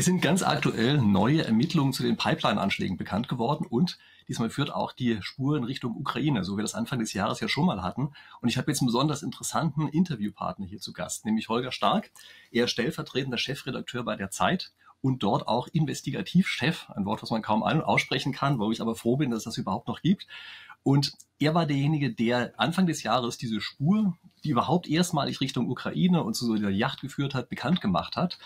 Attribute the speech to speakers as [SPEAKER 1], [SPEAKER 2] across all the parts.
[SPEAKER 1] Es sind ganz aktuell neue Ermittlungen zu den Pipeline-Anschlägen bekannt geworden und diesmal führt auch die Spur in Richtung Ukraine, so wie wir das Anfang des Jahres ja schon mal hatten. Und ich habe jetzt einen besonders interessanten Interviewpartner hier zu Gast, nämlich Holger Stark. Er ist stellvertretender Chefredakteur bei der Zeit und dort auch Investigativchef, ein Wort, was man kaum aussprechen kann, wo ich aber froh bin, dass es das überhaupt noch gibt. Und er war derjenige, der Anfang des Jahres diese Spur, die überhaupt erstmalig Richtung Ukraine und zu so der Yacht geführt hat, bekannt gemacht hat.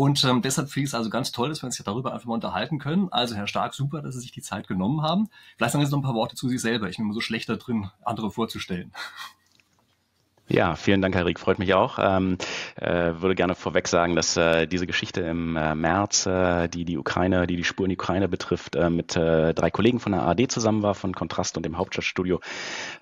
[SPEAKER 1] Und ähm, deshalb finde ich es also ganz toll, dass wir uns hier darüber einfach mal unterhalten können. Also Herr Stark, super, dass Sie sich die Zeit genommen haben. Vielleicht sagen Sie noch ein paar Worte zu sich selber. Ich bin immer so schlecht da drin, andere vorzustellen.
[SPEAKER 2] Ja, vielen Dank, Herr Rieck. Freut mich auch. Ähm, äh, würde gerne vorweg sagen, dass äh, diese Geschichte im äh, März, äh, die die Ukraine, die die Spur in die Ukraine betrifft, äh, mit äh, drei Kollegen von der ARD zusammen war, von Kontrast und dem Hauptstadtstudio,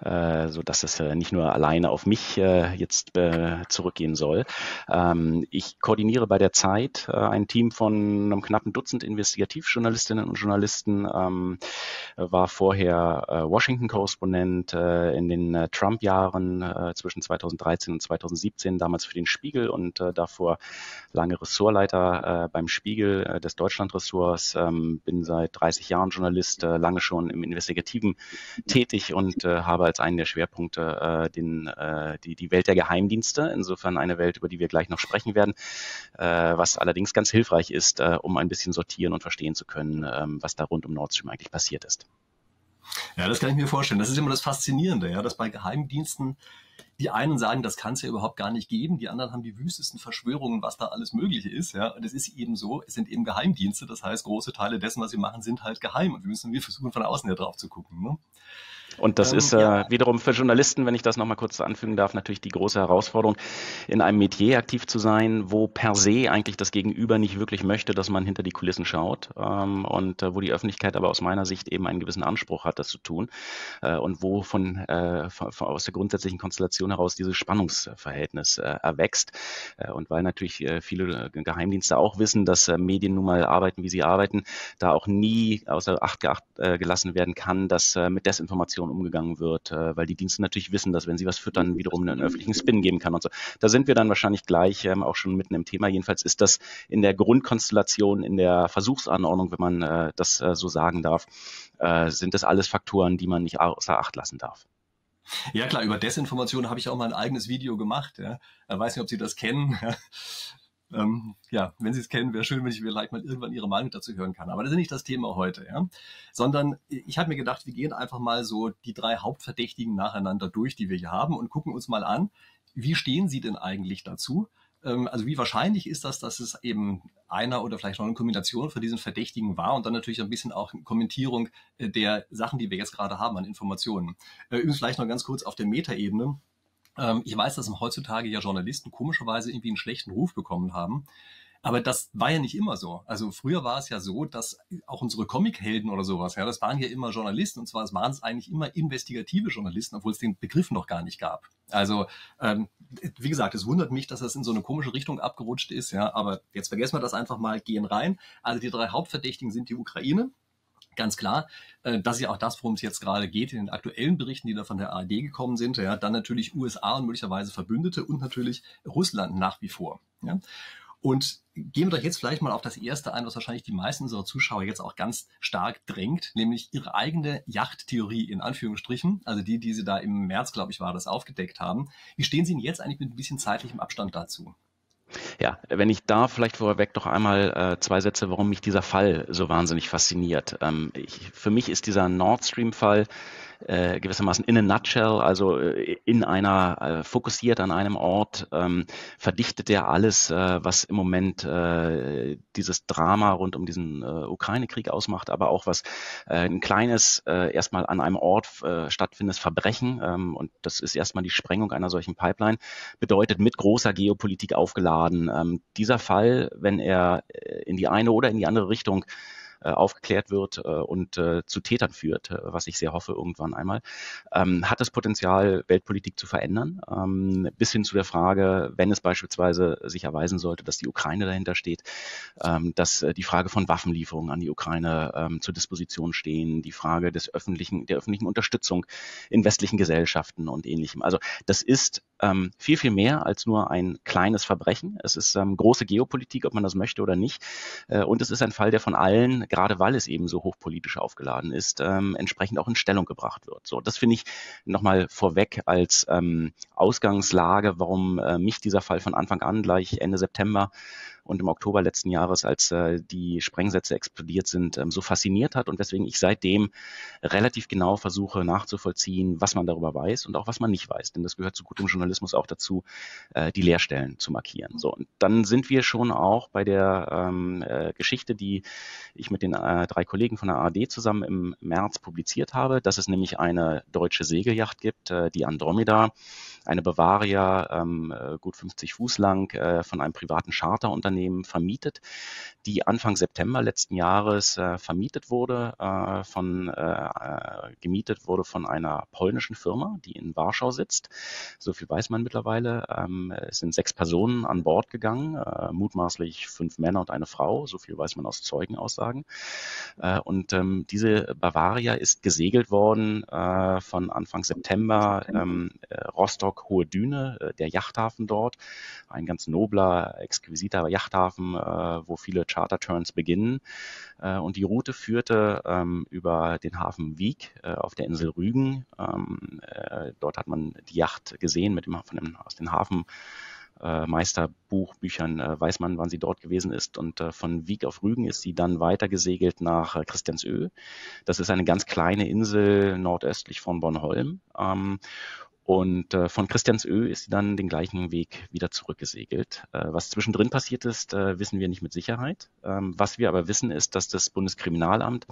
[SPEAKER 2] äh, so dass es äh, nicht nur alleine auf mich äh, jetzt äh, zurückgehen soll. Ähm, ich koordiniere bei der Zeit äh, ein Team von einem knappen Dutzend Investigativjournalistinnen und Journalisten, ähm, war vorher äh, Washington-Korrespondent äh, in den äh, Trump-Jahren äh, zwischen 2013 und 2017 damals für den Spiegel und äh, davor lange Ressortleiter äh, beim Spiegel äh, des Deutschland-Ressorts. Ähm, bin seit 30 Jahren Journalist, äh, lange schon im Investigativen tätig und äh, habe als einen der Schwerpunkte äh, den, äh, die, die Welt der Geheimdienste. Insofern eine Welt, über die wir gleich noch sprechen werden, äh, was allerdings ganz hilfreich ist, äh, um ein bisschen sortieren und verstehen zu können, äh, was da rund um Nord Stream eigentlich passiert ist.
[SPEAKER 1] Ja, das kann ich mir vorstellen. Das ist immer das Faszinierende, ja, dass bei Geheimdiensten die einen sagen, das kann es ja überhaupt gar nicht geben, die anderen haben die wüstesten Verschwörungen, was da alles möglich ist. Ja, und es ist eben so, es sind eben Geheimdienste, das heißt, große Teile dessen, was sie machen, sind halt geheim und wir müssen wir versuchen von außen ja drauf zu gucken. Ne?
[SPEAKER 2] Und das ähm, ist äh, ja. wiederum für Journalisten, wenn ich das nochmal kurz anfügen darf, natürlich die große Herausforderung, in einem Metier aktiv zu sein, wo per se eigentlich das Gegenüber nicht wirklich möchte, dass man hinter die Kulissen schaut ähm, und äh, wo die Öffentlichkeit aber aus meiner Sicht eben einen gewissen Anspruch hat, das zu tun äh, und wo von, äh, von, von, aus der grundsätzlichen Konstellation heraus dieses Spannungsverhältnis äh, erwächst. Äh, und weil natürlich äh, viele Geheimdienste auch wissen, dass äh, Medien nun mal arbeiten, wie sie arbeiten, da auch nie außer Acht äh, gelassen werden kann, dass äh, mit Desinformation Informationen umgegangen wird, äh, weil die Dienste natürlich wissen, dass wenn sie was füttern, wiederum einen öffentlichen Spin geben kann und so. Da sind wir dann wahrscheinlich gleich ähm, auch schon mitten im Thema. Jedenfalls ist das in der Grundkonstellation, in der Versuchsanordnung, wenn man äh, das äh, so sagen darf, äh, sind das alles Faktoren, die man nicht außer Acht lassen darf.
[SPEAKER 1] Ja klar, über Desinformation habe ich auch mal ein eigenes Video gemacht. Ja. Ich weiß nicht, ob Sie das kennen. Ähm, ja, wenn Sie es kennen, wäre schön, wenn ich vielleicht mal irgendwann Ihre Meinung dazu hören kann. Aber das ist nicht das Thema heute, ja. Sondern ich habe mir gedacht, wir gehen einfach mal so die drei Hauptverdächtigen nacheinander durch, die wir hier haben und gucken uns mal an, wie stehen Sie denn eigentlich dazu? Ähm, also wie wahrscheinlich ist das, dass es eben einer oder vielleicht noch eine Kombination von diesen Verdächtigen war und dann natürlich ein bisschen auch Kommentierung äh, der Sachen, die wir jetzt gerade haben an Informationen. Äh, übrigens vielleicht noch ganz kurz auf der Metaebene. Ähm, ich weiß, dass heutzutage ja Journalisten komischerweise irgendwie einen schlechten Ruf bekommen haben. Aber das war ja nicht immer so. Also früher war es ja so, dass auch unsere Comichelden oder sowas, ja, das waren ja immer Journalisten und zwar es waren es eigentlich immer investigative Journalisten, obwohl es den Begriff noch gar nicht gab. Also ähm, wie gesagt, es wundert mich, dass das in so eine komische Richtung abgerutscht ist, ja. Aber jetzt vergessen wir das einfach mal, gehen rein. Also die drei Hauptverdächtigen sind die Ukraine, ganz klar. Äh, das ist ja auch das, worum es jetzt gerade geht in den aktuellen Berichten, die da von der ARD gekommen sind. Ja, dann natürlich USA und möglicherweise Verbündete und natürlich Russland nach wie vor. Ja. Und gehen wir doch jetzt vielleicht mal auf das erste ein, was wahrscheinlich die meisten unserer Zuschauer jetzt auch ganz stark drängt, nämlich ihre eigene Yachttheorie in Anführungsstrichen, also die, die sie da im März, glaube ich, war, das aufgedeckt haben. Wie stehen Sie denn jetzt eigentlich mit ein bisschen zeitlichem Abstand dazu?
[SPEAKER 2] Ja, wenn ich da vielleicht vorweg doch einmal äh, zwei Sätze, warum mich dieser Fall so wahnsinnig fasziniert. Ähm, ich, für mich ist dieser Nord Stream-Fall äh, gewissermaßen in a nutshell, also äh, in einer, äh, fokussiert an einem Ort, ähm, verdichtet er alles, äh, was im Moment äh, dieses Drama rund um diesen Ukraine-Krieg ausmacht, aber auch was ein kleines, erstmal an einem Ort stattfindendes Verbrechen, ähm, und das ist erstmal die Sprengung einer solchen Pipeline, bedeutet mit großer Geopolitik aufgeladen. Ähm, dieser Fall, wenn er in die eine oder in die andere Richtung aufgeklärt wird äh, und äh, zu Tätern führt, äh, was ich sehr hoffe irgendwann einmal, ähm, hat das Potenzial, Weltpolitik zu verändern, ähm, bis hin zu der Frage, wenn es beispielsweise sich erweisen sollte, dass die Ukraine dahinter steht, ähm, dass äh, die Frage von Waffenlieferungen an die Ukraine zur Disposition stehen, die Frage des öffentlichen, der öffentlichen Unterstützung in westlichen Gesellschaften und ähnlichem. Also das ist viel, viel mehr als nur ein kleines Verbrechen. Es ist ähm, große Geopolitik, ob man das möchte oder nicht. Äh, und es ist ein Fall, der von allen, gerade weil es eben so hochpolitisch aufgeladen ist, ähm, entsprechend auch in Stellung gebracht wird. So, das finde ich nochmal vorweg als ähm, Ausgangslage, warum äh, mich dieser Fall von Anfang an gleich Ende September und im Oktober letzten Jahres, als äh, die Sprengsätze explodiert sind, ähm, so fasziniert hat und weswegen ich seitdem relativ genau versuche nachzuvollziehen, was man darüber weiß und auch was man nicht weiß. Denn das gehört zu gutem Journalismus auch dazu, äh, die Leerstellen zu markieren. So, und dann sind wir schon auch bei der ähm, äh, Geschichte, die ich mit den äh, drei Kollegen von der ARD zusammen im März publiziert habe, dass es nämlich eine deutsche Segelyacht gibt, äh, die Andromeda, eine Bavaria, ähm, äh, gut 50 Fuß lang, äh, von einem privaten Charterunternehmen vermietet, die Anfang September letzten Jahres äh, vermietet wurde, äh, von, äh, äh, gemietet wurde von einer polnischen Firma, die in Warschau sitzt. So viel weiß man mittlerweile. Ähm, es sind sechs Personen an Bord gegangen, mutmaßlich fünf Männer und eine Frau. So viel weiß man aus Zeugenaussagen. Und ähm, diese Bavaria ist gesegelt worden von Anfang September ähm, Rostock Hohe Düne, äh, der Yachthafen dort, ein ganz nobler, exquisiter Yachthafen, äh, wo viele Charter-Turns beginnen. Äh, und die Route führte ähm, über den Hafen Wieg auf der Insel Rügen. Ähm, dort hat man die Yacht gesehen mit dem, von dem, aus den Hafen. Meisterbuchbüchern weiß man, wann sie dort gewesen ist. Und von Wieg auf Rügen ist sie dann weiter gesegelt nach Christiansö. Das ist eine ganz kleine Insel nordöstlich von Bornholm. Und äh, von Christiansö ist sie dann den gleichen Weg wieder zurückgesegelt. Äh, was zwischendrin passiert ist, äh, wissen wir nicht mit Sicherheit. Ähm, was wir aber wissen, ist, dass das Bundeskriminalamt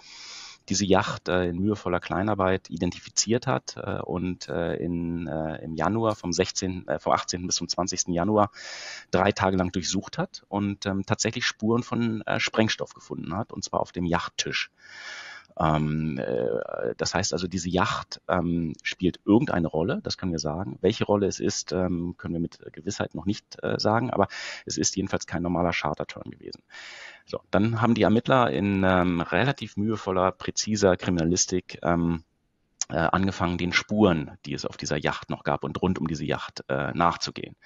[SPEAKER 2] diese Yacht äh, in mühevoller Kleinarbeit identifiziert hat äh, und äh, in, äh, im Januar vom 16, äh, vom 18. bis zum 20. Januar drei Tage lang durchsucht hat und ähm, tatsächlich Spuren von äh, Sprengstoff gefunden hat, und zwar auf dem Yachttisch. Ähm, äh, das heißt also, diese Yacht ähm, spielt irgendeine Rolle, das können wir sagen. Welche Rolle es ist, ähm, können wir mit Gewissheit noch nicht äh, sagen, aber es ist jedenfalls kein normaler Charterturn gewesen. So, dann haben die Ermittler in ähm, relativ mühevoller, präziser Kriminalistik ähm, äh, angefangen, den Spuren, die es auf dieser Yacht noch gab und rund um diese Yacht äh, nachzugehen.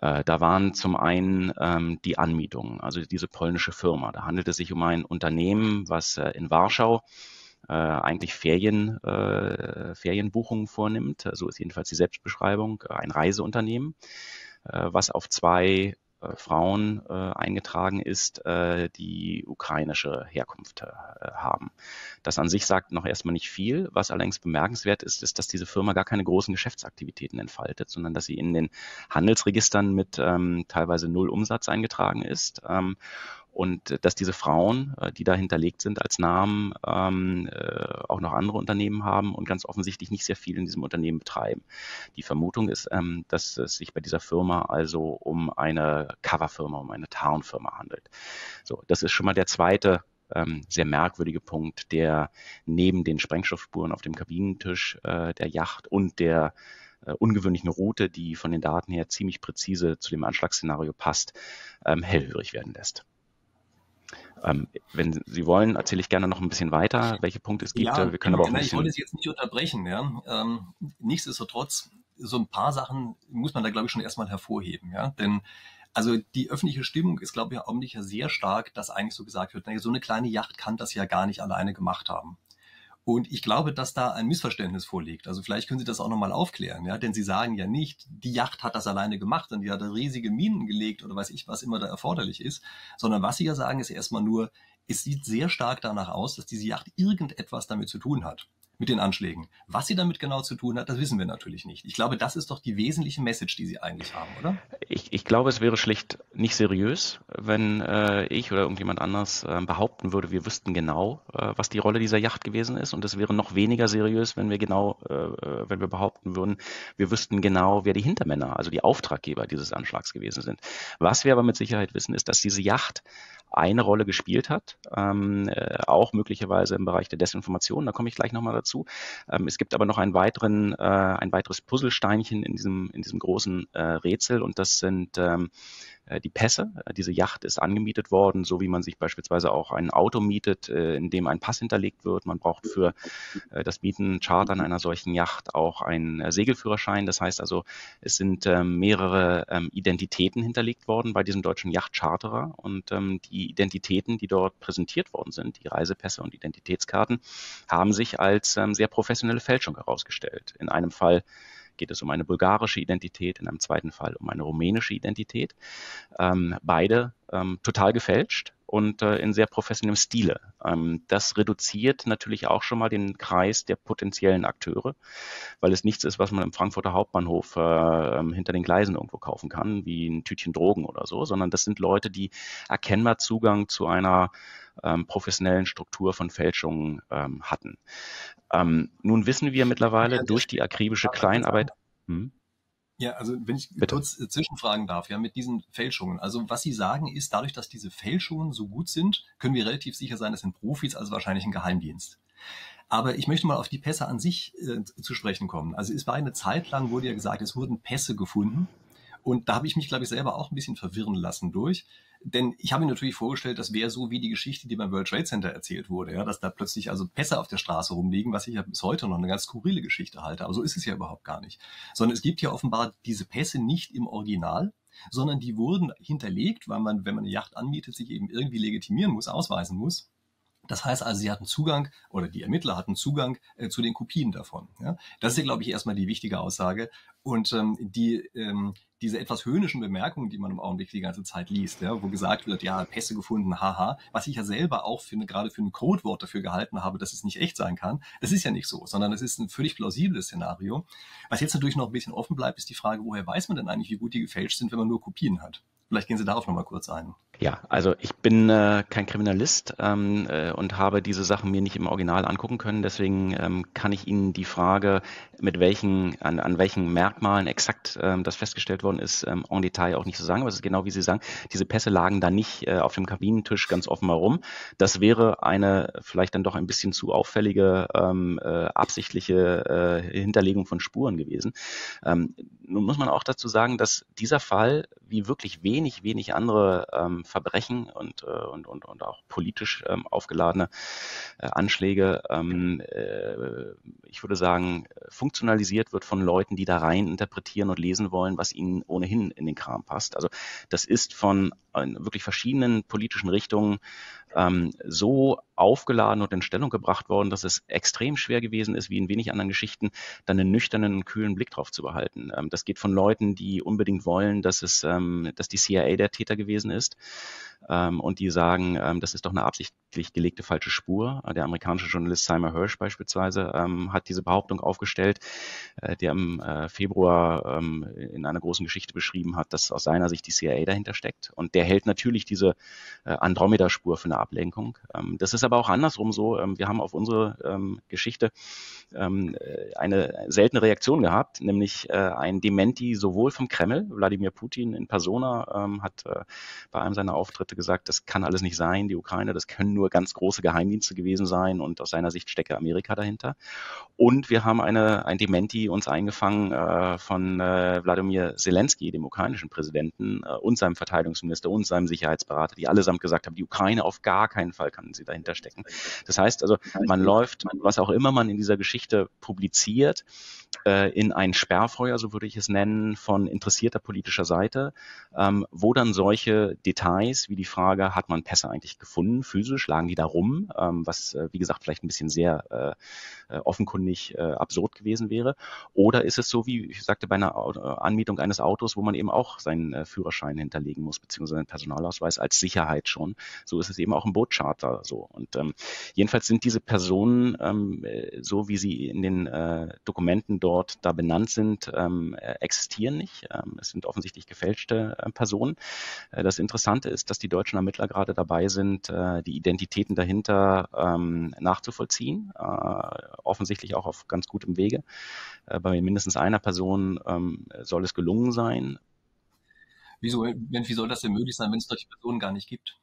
[SPEAKER 2] Äh, da waren zum einen ähm, die Anmietungen, also diese polnische Firma. Da handelt es sich um ein Unternehmen, was äh, in Warschau äh, eigentlich Ferien, äh, Ferienbuchungen vornimmt. So ist jedenfalls die Selbstbeschreibung. Ein Reiseunternehmen, äh, was auf zwei äh, Frauen äh, eingetragen ist, äh, die ukrainische Herkunft äh, haben. Das an sich sagt noch erstmal nicht viel. Was allerdings bemerkenswert ist, ist, dass diese Firma gar keine großen Geschäftsaktivitäten entfaltet, sondern dass sie in den Handelsregistern mit ähm, teilweise null Umsatz eingetragen ist ähm, und äh, dass diese Frauen, äh, die da hinterlegt sind als Namen, ähm, äh, auch noch andere Unternehmen haben und ganz offensichtlich nicht sehr viel in diesem Unternehmen betreiben. Die Vermutung ist, ähm, dass es sich bei dieser Firma also um eine Coverfirma, um eine Tarnfirma handelt. So, das ist schon mal der zweite ähm, sehr merkwürdige Punkt, der neben den Sprengstoffspuren auf dem Kabinentisch äh, der Yacht und der äh, ungewöhnlichen Route, die von den Daten her ziemlich präzise zu dem Anschlagsszenario passt, ähm, hellhörig werden lässt. Ähm, wenn Sie wollen, erzähle ich gerne noch ein bisschen weiter, welche Punkte es gibt.
[SPEAKER 1] Ja, Wir können aber auch ein ich wollte Sie jetzt nicht unterbrechen. Ja? Ähm, nichtsdestotrotz, so ein paar Sachen muss man da, glaube ich, schon erstmal hervorheben. Ja? Denn also die öffentliche Stimmung ist, glaube ich, nicht sehr stark, dass eigentlich so gesagt wird, naja, so eine kleine Yacht kann das ja gar nicht alleine gemacht haben. Und ich glaube, dass da ein Missverständnis vorliegt. Also vielleicht können Sie das auch nochmal aufklären, ja, denn Sie sagen ja nicht, die Yacht hat das alleine gemacht und die hat riesige Minen gelegt oder weiß ich, was immer da erforderlich ist, sondern was Sie ja sagen, ist erstmal nur, es sieht sehr stark danach aus, dass diese Yacht irgendetwas damit zu tun hat mit den Anschlägen. Was sie damit genau zu tun hat, das wissen wir natürlich nicht. Ich glaube, das ist doch die wesentliche Message, die Sie eigentlich haben, oder?
[SPEAKER 2] Ich, ich glaube, es wäre schlicht nicht seriös, wenn äh, ich oder irgendjemand anders äh, behaupten würde, wir wüssten genau, äh, was die Rolle dieser Yacht gewesen ist. Und es wäre noch weniger seriös, wenn wir genau, äh, äh, wenn wir behaupten würden, wir wüssten genau, wer die Hintermänner, also die Auftraggeber dieses Anschlags gewesen sind. Was wir aber mit Sicherheit wissen, ist, dass diese Yacht eine Rolle gespielt hat, ähm, äh, auch möglicherweise im Bereich der Desinformation. Da komme ich gleich nochmal dazu. Ähm, es gibt aber noch einen weiteren, äh, ein weiteres Puzzlesteinchen in diesem, in diesem großen äh, Rätsel und das sind ähm, äh, die Pässe. Äh, diese Yacht ist angemietet worden, so wie man sich beispielsweise auch ein Auto mietet, äh, in dem ein Pass hinterlegt wird. Man braucht für das Mieten, Chartern einer solchen Yacht auch einen Segelführerschein. Das heißt also, es sind ähm, mehrere ähm, Identitäten hinterlegt worden bei diesem deutschen Yachtcharterer und ähm, die Identitäten, die dort präsentiert worden sind, die Reisepässe und Identitätskarten, haben sich als sehr professionelle Fälschung herausgestellt. In einem Fall geht es um eine bulgarische Identität, in einem zweiten Fall um eine rumänische Identität. Ähm, beide ähm, total gefälscht und äh, in sehr professionellem Stile. Ähm, das reduziert natürlich auch schon mal den Kreis der potenziellen Akteure, weil es nichts ist, was man im Frankfurter Hauptbahnhof äh, ähm, hinter den Gleisen irgendwo kaufen kann, wie ein Tütchen Drogen oder so, sondern das sind Leute, die erkennbar Zugang zu einer ähm, professionellen Struktur von Fälschungen ähm, hatten. Ähm, nun wissen wir mittlerweile durch die akribische Kleinarbeit. Hm?
[SPEAKER 1] Ja, also wenn ich Bitte. kurz äh, zwischenfragen darf, ja, mit diesen Fälschungen. Also was Sie sagen ist, dadurch, dass diese Fälschungen so gut sind, können wir relativ sicher sein, es sind Profis, also wahrscheinlich ein Geheimdienst. Aber ich möchte mal auf die Pässe an sich äh, zu sprechen kommen. Also es war eine Zeit lang, wurde ja gesagt, es wurden Pässe gefunden. Und da habe ich mich, glaube ich, selber auch ein bisschen verwirren lassen durch. Denn ich habe mir natürlich vorgestellt, das wäre so wie die Geschichte, die beim World Trade Center erzählt wurde, ja, dass da plötzlich also Pässe auf der Straße rumliegen, was ich ja bis heute noch eine ganz skurrile Geschichte halte. Aber so ist es ja überhaupt gar nicht. Sondern es gibt ja offenbar diese Pässe nicht im Original, sondern die wurden hinterlegt, weil man, wenn man eine Yacht anmietet, sich eben irgendwie legitimieren muss, ausweisen muss. Das heißt also, sie hatten Zugang oder die Ermittler hatten Zugang äh, zu den Kopien davon. Ja? Das ist ja, glaube ich, erstmal die wichtige Aussage. Und ähm, die, ähm, diese etwas höhnischen Bemerkungen, die man im Augenblick die ganze Zeit liest, ja, wo gesagt wird, ja, Pässe gefunden, haha, was ich ja selber auch eine, gerade für ein Codewort dafür gehalten habe, dass es nicht echt sein kann. Das ist ja nicht so, sondern es ist ein völlig plausibles Szenario. Was jetzt natürlich noch ein bisschen offen bleibt, ist die Frage, woher weiß man denn eigentlich, wie gut die gefälscht sind, wenn man nur Kopien hat? Vielleicht gehen Sie darauf nochmal kurz ein.
[SPEAKER 2] Ja, also ich bin äh, kein Kriminalist ähm, äh, und habe diese Sachen mir nicht im Original angucken können. Deswegen ähm, kann ich Ihnen die Frage, mit welchen, an, an welchen Merkmalen exakt ähm, das festgestellt worden ist, ähm, en Detail auch nicht so sagen. Aber es ist genau wie Sie sagen, diese Pässe lagen da nicht äh, auf dem Kabinentisch ganz offen herum. Das wäre eine vielleicht dann doch ein bisschen zu auffällige, ähm, äh, absichtliche äh, Hinterlegung von Spuren gewesen. Ähm, nun muss man auch dazu sagen, dass dieser Fall, wie wirklich wenig, wenig andere ähm, Verbrechen und, äh, und, und, und auch politisch ähm, aufgeladene äh, Anschläge, ähm, äh, ich würde sagen, funktionalisiert wird von Leuten, die da rein interpretieren und lesen wollen, was ihnen ohnehin in den Kram passt. Also das ist von wirklich verschiedenen politischen Richtungen ähm, so aufgeladen und in Stellung gebracht worden, dass es extrem schwer gewesen ist, wie in wenig anderen Geschichten, dann einen nüchternen und kühlen Blick drauf zu behalten. Ähm, das geht von Leuten, die unbedingt wollen, dass es, ähm, dass die CIA der Täter gewesen ist ähm, und die sagen, ähm, das ist doch eine absichtlich gelegte falsche Spur. Der amerikanische Journalist Simon Hirsch beispielsweise ähm, hat diese Behauptung aufgestellt, äh, der im äh, Februar in einer großen Geschichte beschrieben hat, dass aus seiner Sicht die CIA dahinter steckt. Und der hält natürlich diese äh, Andromeda-Spur für eine Ablenkung. Das ist aber auch andersrum so. Ähm, wir haben auf unsere ähm, Geschichte ähm, äh, eine seltene Reaktion gehabt, nämlich äh, ein Dementi sowohl vom Kreml, Wladimir Putin in Persona ähm, hat äh, bei einem seiner Auftritte gesagt, das kann alles nicht sein, die Ukraine, das können nur ganz große Geheimdienste gewesen sein und aus seiner Sicht stecke Amerika dahinter. Und wir haben eine, ein Dementi uns eingefangen äh, von äh, Wladimir Zelensky, dem ukrainischen Präsidenten, äh, und seinem Verteidigungsminister und seinem Sicherheitsberater, die allesamt gesagt haben, die Ukraine auf gar keinen Fall kann sie dahinter stecken. Das heißt also, man läuft, was auch immer man in dieser Geschichte publiziert, äh, in ein Sperrfeuer, so würde ich es nennen, von interessierter politischer Seite, ähm, wo dann solche Details wie die Frage, hat man Pässe eigentlich gefunden, physisch, lagen die da rum, ähm, was, äh, wie gesagt, vielleicht ein bisschen sehr äh, äh offenkundig äh, absurd gewesen wäre. Oder ist es so, wie ich sagte, bei einer Anmietung eines Autos, wo man eben auch seinen äh, Führerschein hinterlegen muss, beziehungsweise einen Personalausweis als Sicherheit schon. So ist es eben auch im Bootcharter so. Und ähm, jedenfalls sind diese Personen, ähm, so wie sie in den äh, Dokumenten dort da benannt sind, ähm, existieren nicht. Ähm, es sind offensichtlich gefälschte äh, Personen. Äh, das Interessante ist, dass die deutschen Ermittler gerade dabei sind, äh, die Identitäten dahinter ähm, nachzuvollziehen. Äh, offensichtlich auch auf ganz gutem Wege. Äh, bei mindestens einer Person ähm, soll es gelungen sein.
[SPEAKER 1] Wieso, wie soll das denn möglich sein, wenn es solche Personen gar nicht gibt?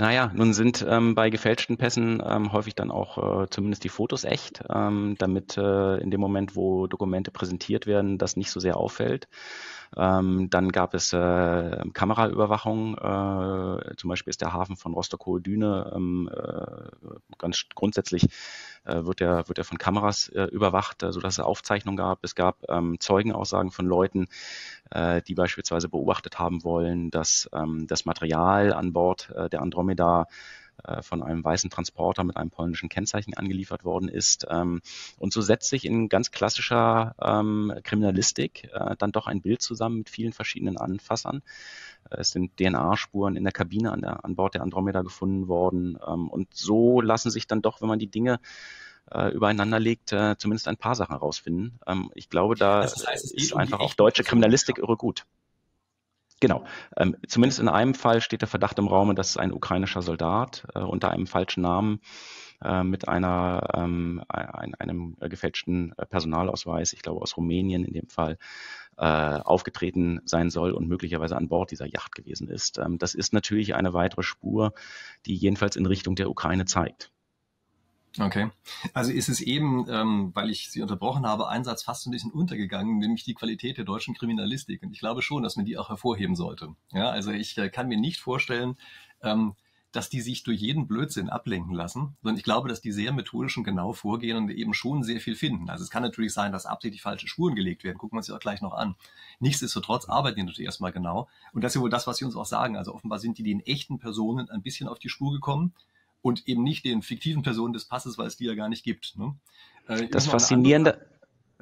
[SPEAKER 2] Naja, nun sind ähm, bei gefälschten Pässen ähm, häufig dann auch äh, zumindest die Fotos echt, ähm, damit äh, in dem Moment, wo Dokumente präsentiert werden, das nicht so sehr auffällt. Ähm, dann gab es äh, Kameraüberwachung. Äh, zum Beispiel ist der Hafen von Rostock-Hohe-Düne ähm, äh, ganz grundsätzlich äh, wird er wird von Kameras überwacht, äh, sodass es Aufzeichnungen gab. Es gab ähm, Zeugenaussagen von Leuten, die beispielsweise beobachtet haben wollen, dass das Material an Bord der Andromeda äh, von einem weißen Transporter mit einem polnischen Kennzeichen angeliefert worden ist. Ähm, und so setzt sich in ganz klassischer ähm, Kriminalistik äh, dann doch ein Bild zusammen mit vielen verschiedenen Anfassern. Äh, es sind DNA-Spuren in der Kabine an, der, an Bord der Andromeda gefunden worden. Ähm, und so lassen sich dann doch, wenn man die Dinge übereinander legt, zumindest ein paar Sachen herausfinden. ich glaube, da das heißt, ist einfach auch deutsche Kriminalistik irre gut. Genau. Ähm, zumindest in einem Fall steht der Verdacht im Raum, dass ein ukrainischer Soldat äh, unter einem falschen Namen äh, mit einer, ähm, ein, einem gefälschten Personalausweis, ich glaube aus Rumänien in dem Fall, äh, aufgetreten sein soll und möglicherweise an Bord dieser Yacht gewesen ist. Ähm, das ist natürlich eine weitere Spur, die jedenfalls in Richtung der Ukraine zeigt.
[SPEAKER 1] Okay. Also ist es eben, ähm, weil ich Sie unterbrochen habe, ein Satz fast ein bisschen untergegangen, nämlich die Qualität der deutschen Kriminalistik. Und ich glaube schon, dass man die auch hervorheben sollte. Ja, also ich äh, kann mir nicht vorstellen, ähm, dass die sich durch jeden Blödsinn ablenken lassen, sondern ich glaube, dass die sehr methodisch und genau vorgehen und eben schon sehr viel finden. Also es kann natürlich sein, dass absichtlich falsche Spuren gelegt werden. Gucken wir uns ja auch gleich noch an. Nichtsdestotrotz arbeiten die natürlich erstmal genau. Und das ist ja wohl das, was sie uns auch sagen. Also offenbar sind die den echten Personen ein bisschen auf die Spur gekommen und eben nicht den fiktiven Personen des Passes, weil es die ja gar nicht gibt. Ne?
[SPEAKER 2] Äh, das Faszinierende,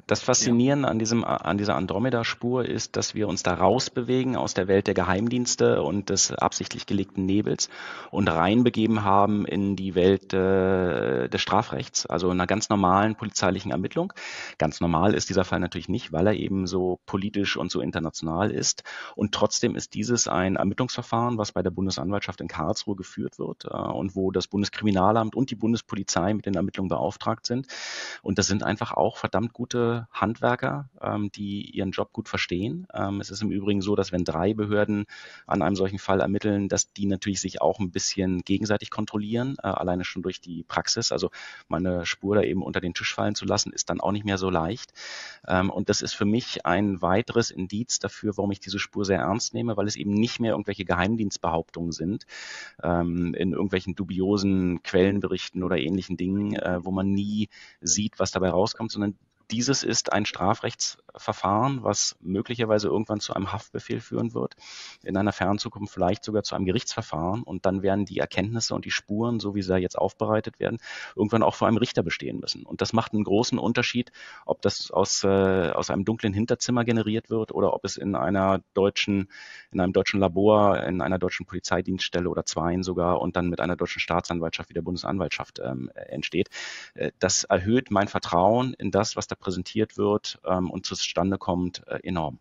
[SPEAKER 2] das Faszinierende ja. an, diesem, an dieser Andromeda-Spur ist, dass wir uns da rausbewegen aus der Welt der Geheimdienste und des absichtlich gelegten Nebels und reinbegeben haben in die Welt äh, des Strafrechts, also einer ganz normalen polizeilichen Ermittlung. Ganz normal ist dieser Fall natürlich nicht, weil er eben so politisch und so international ist. Und trotzdem ist dieses ein Ermittlungsverfahren, was bei der Bundesanwaltschaft in Karlsruhe geführt wird äh, und wo das Bundeskriminalamt und die Bundespolizei mit den Ermittlungen beauftragt sind. Und das sind einfach auch verdammt gute Handwerker, ähm, die ihren Job gut verstehen. Ähm, es ist im Übrigen so, dass wenn drei Behörden an einem solchen Fall ermitteln, dass die natürlich sich auch ein bisschen gegenseitig kontrollieren, äh, alleine schon durch die Praxis. Also meine Spur da eben unter den Tisch fallen zu lassen, ist dann auch nicht mehr so leicht. Ähm, und das ist für mich ein weiteres Indiz dafür, warum ich diese Spur sehr ernst nehme, weil es eben nicht mehr irgendwelche Geheimdienstbehauptungen sind, ähm, in irgendwelchen dubiosen Quellenberichten oder ähnlichen Dingen, äh, wo man nie sieht, was dabei rauskommt, sondern dieses ist ein Strafrechtsverfahren, was möglicherweise irgendwann zu einem Haftbefehl führen wird, in einer fernen Zukunft vielleicht sogar zu einem Gerichtsverfahren und dann werden die Erkenntnisse und die Spuren, so wie sie jetzt aufbereitet werden, irgendwann auch vor einem Richter bestehen müssen. Und das macht einen großen Unterschied, ob das aus, äh, aus einem dunklen Hinterzimmer generiert wird oder ob es in einer deutschen, in einem deutschen Labor, in einer deutschen Polizeidienststelle oder zweien sogar und dann mit einer deutschen Staatsanwaltschaft wie der Bundesanwaltschaft ähm, entsteht. Äh, das erhöht mein Vertrauen in das, was da präsentiert wird ähm, und zustande kommt, äh, enorm.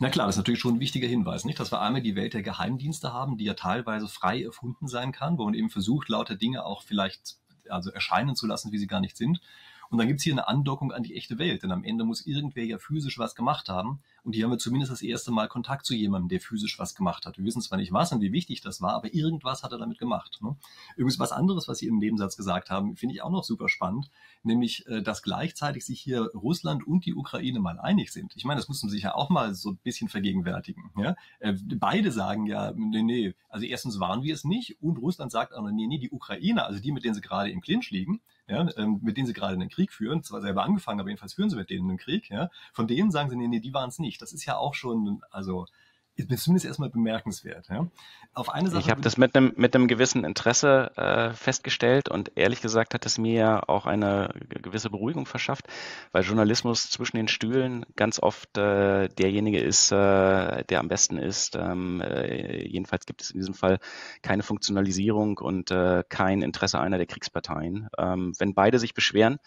[SPEAKER 1] Na klar, das ist natürlich schon ein wichtiger Hinweis, nicht? Dass wir einmal die Welt der Geheimdienste haben, die ja teilweise frei erfunden sein kann, wo man eben versucht, lauter Dinge auch vielleicht also erscheinen zu lassen, wie sie gar nicht sind. Und dann gibt's hier eine Andockung an die echte Welt, denn am Ende muss irgendwer ja physisch was gemacht haben. Und hier haben wir zumindest das erste Mal Kontakt zu jemandem, der physisch was gemacht hat. Wir wissen zwar nicht was und wie wichtig das war, aber irgendwas hat er damit gemacht. Ne? Übrigens was anderes, was Sie im Nebensatz gesagt haben, finde ich auch noch super spannend, nämlich, äh, dass gleichzeitig sich hier Russland und die Ukraine mal einig sind. Ich meine, das muss man sich ja auch mal so ein bisschen vergegenwärtigen. Ja? Äh, beide sagen ja, nee, nee, also erstens waren wir es nicht und Russland sagt auch, nee, nee, die Ukraine, also die, mit denen sie gerade im Clinch liegen, ja, ähm, mit denen sie gerade einen Krieg führen, zwar selber angefangen, aber jedenfalls führen sie mit denen einen Krieg, ja, von denen sagen sie, nee, nee, die waren es nicht. Das ist ja auch schon, also ist zumindest erstmal bemerkenswert. Ja.
[SPEAKER 2] Auf eine Sache ich habe das mit einem, mit einem gewissen Interesse äh, festgestellt und ehrlich gesagt hat es mir auch eine gewisse Beruhigung verschafft, weil Journalismus zwischen den Stühlen ganz oft äh, derjenige ist, äh, der am besten ist. Ähm, äh, jedenfalls gibt es in diesem Fall keine Funktionalisierung und äh, kein Interesse einer der Kriegsparteien. Ähm, wenn beide sich beschweren,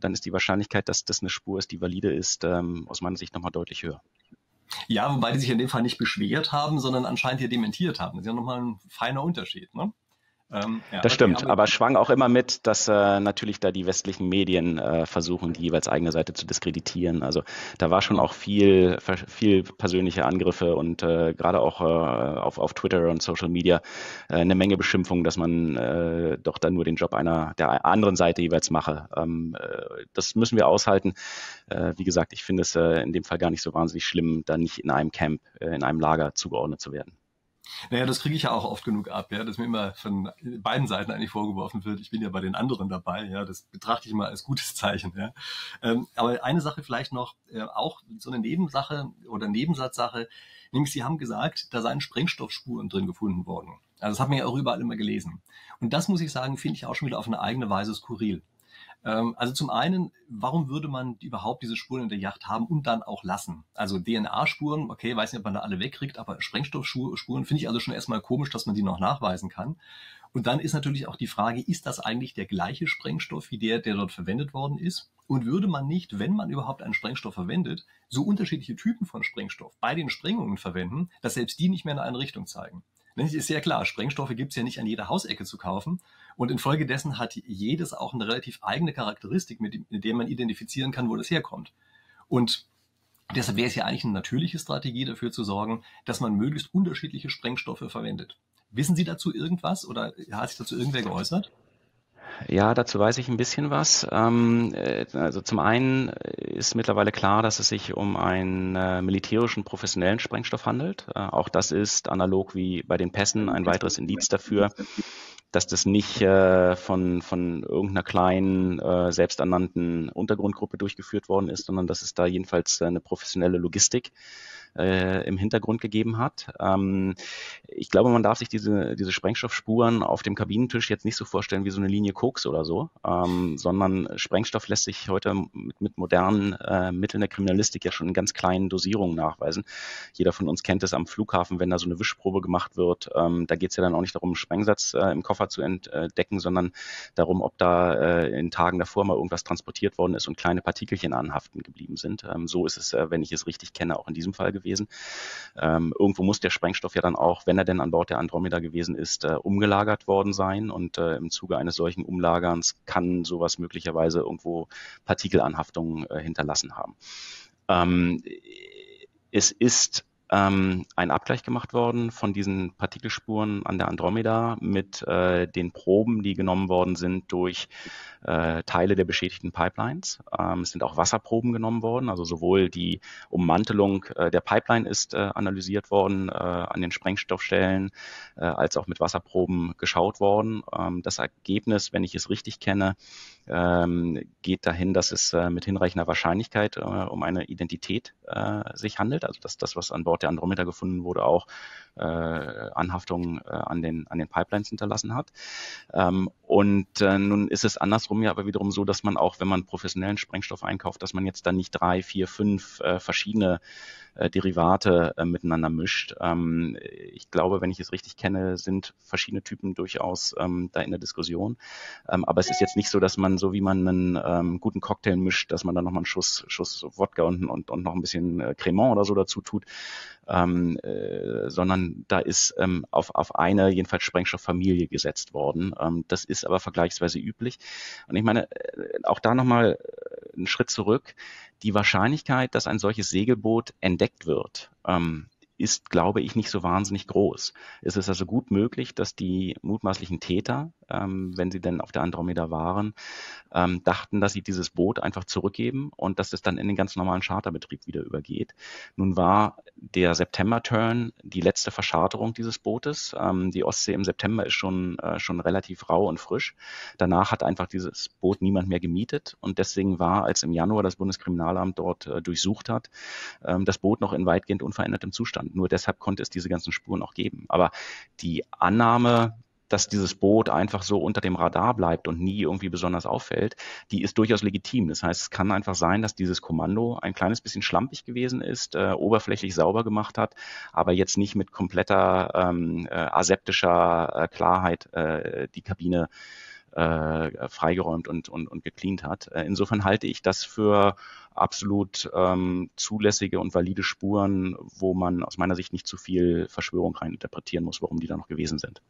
[SPEAKER 2] dann ist die Wahrscheinlichkeit, dass das eine Spur ist, die valide ist, ähm, aus meiner Sicht nochmal deutlich höher.
[SPEAKER 1] Ja, wobei die sich in dem Fall nicht beschwert haben, sondern anscheinend hier dementiert haben. Das ist ja nochmal ein feiner Unterschied. Ne?
[SPEAKER 2] Ähm, ja, das stimmt, aber, aber schwang auch immer mit, dass äh, natürlich da die westlichen Medien äh, versuchen, die jeweils eigene Seite zu diskreditieren. Also da war schon auch viel, viel persönliche Angriffe und äh, gerade auch äh, auf, auf Twitter und Social Media äh, eine Menge Beschimpfungen, dass man äh, doch dann nur den Job einer der anderen Seite jeweils mache. Ähm, äh, das müssen wir aushalten. Äh, wie gesagt, ich finde es äh, in dem Fall gar nicht so wahnsinnig schlimm, da nicht in einem Camp, äh, in einem Lager zugeordnet zu werden.
[SPEAKER 1] Naja, das kriege ich ja auch oft genug ab, ja, dass mir immer von beiden Seiten eigentlich vorgeworfen wird, ich bin ja bei den anderen dabei, ja, das betrachte ich immer als gutes Zeichen, ja. Ähm, aber eine Sache vielleicht noch, äh, auch so eine Nebensache oder Nebensatzsache, nämlich Sie haben gesagt, da seien Sprengstoffspuren drin gefunden worden. Also das hat man ja auch überall immer gelesen. Und das muss ich sagen, finde ich auch schon wieder auf eine eigene Weise skurril. Ähm, also zum einen, warum würde man überhaupt diese Spuren in der Yacht haben und dann auch lassen? Also DNA-Spuren, okay, weiß nicht, ob man da alle wegkriegt, aber Sprengstoffspuren finde ich also schon erstmal komisch, dass man die noch nachweisen kann. Und dann ist natürlich auch die Frage, ist das eigentlich der gleiche Sprengstoff wie der, der dort verwendet worden ist? Und würde man nicht, wenn man überhaupt einen Sprengstoff verwendet, so unterschiedliche Typen von Sprengstoff bei den Sprengungen verwenden, dass selbst die nicht mehr in eine Richtung zeigen? Ist sehr klar, Sprengstoffe gibt es ja nicht an jeder Hausecke zu kaufen. Und infolgedessen hat jedes auch eine relativ eigene Charakteristik, mit, der man identifizieren kann, wo das herkommt. Und deshalb wäre es ja eigentlich eine natürliche Strategie dafür zu sorgen, dass man möglichst unterschiedliche Sprengstoffe verwendet. Wissen Sie dazu irgendwas oder hat sich dazu irgendwer geäußert?
[SPEAKER 2] Ja, dazu weiß ich ein bisschen was. Ähm, äh, also zum einen ist mittlerweile klar, dass es sich um einen äh, militärischen professionellen Sprengstoff handelt. Äh, auch das ist analog wie bei den Pässen ein weiteres Indiz dafür, dass das nicht von, von irgendeiner kleinen, selbsternannten Untergrundgruppe durchgeführt worden ist, sondern dass es da jedenfalls eine professionelle Logistik äh, im Hintergrund gegeben hat. Ähm, ich glaube, man darf sich diese, diese Sprengstoffspuren auf dem Kabinentisch jetzt nicht so vorstellen wie so eine Linie Koks oder so, ähm, sondern Sprengstoff lässt sich heute mit, mit modernen äh, Mitteln der Kriminalistik ja schon in ganz kleinen Dosierungen nachweisen. Jeder von uns kennt es am Flughafen, wenn da so eine Wischprobe gemacht wird. Ähm, da geht es ja dann auch nicht darum, Sprengsatz äh, im Koffer zu entdecken, sondern darum, ob da äh, in Tagen davor mal irgendwas transportiert worden ist und kleine Partikelchen anhaften geblieben sind. Ähm, so ist es, äh, wenn ich es richtig kenne, auch in diesem Fall gewesen gewesen. Ähm, irgendwo muss der Sprengstoff ja dann auch, wenn er denn an Bord der Andromeda gewesen ist, äh, umgelagert worden sein. Und äh, im Zuge eines solchen Umlagerns kann sowas möglicherweise irgendwo Partikelanhaftungen äh, hinterlassen haben. Ähm, es ist ähm, ein Abgleich gemacht worden von diesen Partikelspuren an der Andromeda mit äh, den Proben, die genommen worden sind durch äh, Teile der beschädigten Pipelines. Ähm, es sind auch Wasserproben genommen worden, also sowohl die Ummantelung äh, der Pipeline ist äh, analysiert worden äh, an den Sprengstoffstellen, äh, als auch mit Wasserproben geschaut worden. Ähm, das Ergebnis, wenn ich es richtig kenne, ähm, geht dahin, dass es äh, mit hinreichender Wahrscheinlichkeit äh, um eine Identität äh, sich handelt, also dass das, was an Bord der Andromeda gefunden wurde, auch äh, Anhaftungen äh, an, den, an den Pipelines hinterlassen hat. Ähm, und äh, nun ist es andersrum ja aber wiederum so, dass man auch, wenn man professionellen Sprengstoff einkauft, dass man jetzt dann nicht drei, vier, fünf verschiedene äh, Derivate äh, miteinander mischt. Ähm, ich glaube, wenn ich es richtig kenne, sind verschiedene Typen durchaus ähm, da in der Diskussion. Ähm, aber es ist jetzt nicht so, dass man, so wie man einen ähm, guten Cocktail mischt, dass man dann nochmal einen Schuss, Schuss Wodka und, und, und noch ein bisschen äh, Cremant oder so dazu tut, ähm, äh, sondern da ist ähm, auf, auf eine jedenfalls Sprengstofffamilie gesetzt worden. Ähm, das ist aber vergleichsweise üblich. Und ich meine, äh, auch da nochmal äh, einen Schritt zurück. Die Wahrscheinlichkeit, dass ein solches Segelboot entdeckt wird, ähm, ist, glaube ich, nicht so wahnsinnig groß. Es ist also gut möglich, dass die mutmaßlichen Täter, ähm, wenn sie denn auf der Andromeda waren, ähm, dachten, dass sie dieses Boot einfach zurückgeben und dass es dann in den ganz normalen Charterbetrieb wieder übergeht. Nun war der September-Turn die letzte Verscharterung dieses Bootes. Ähm, die Ostsee im September ist schon, äh, schon relativ rau und frisch. Danach hat einfach dieses Boot niemand mehr gemietet und deswegen war, als im Januar das Bundeskriminalamt dort äh, durchsucht hat, ähm, das Boot noch in weitgehend unverändertem Zustand. Nur deshalb konnte es diese ganzen Spuren auch geben. Aber die Annahme, dass dieses Boot einfach so unter dem Radar bleibt und nie irgendwie besonders auffällt, die ist durchaus legitim. Das heißt, es kann einfach sein, dass dieses Kommando ein kleines bisschen schlampig gewesen ist, äh, oberflächlich sauber gemacht hat, aber jetzt nicht mit kompletter ähm, äh, aseptischer äh, Klarheit äh, die Kabine äh, freigeräumt und, und, und gecleant hat. Äh, insofern halte ich das für absolut ähm, zulässige und valide Spuren, wo man aus meiner Sicht nicht zu viel Verschwörung reininterpretieren muss, warum die da noch gewesen sind.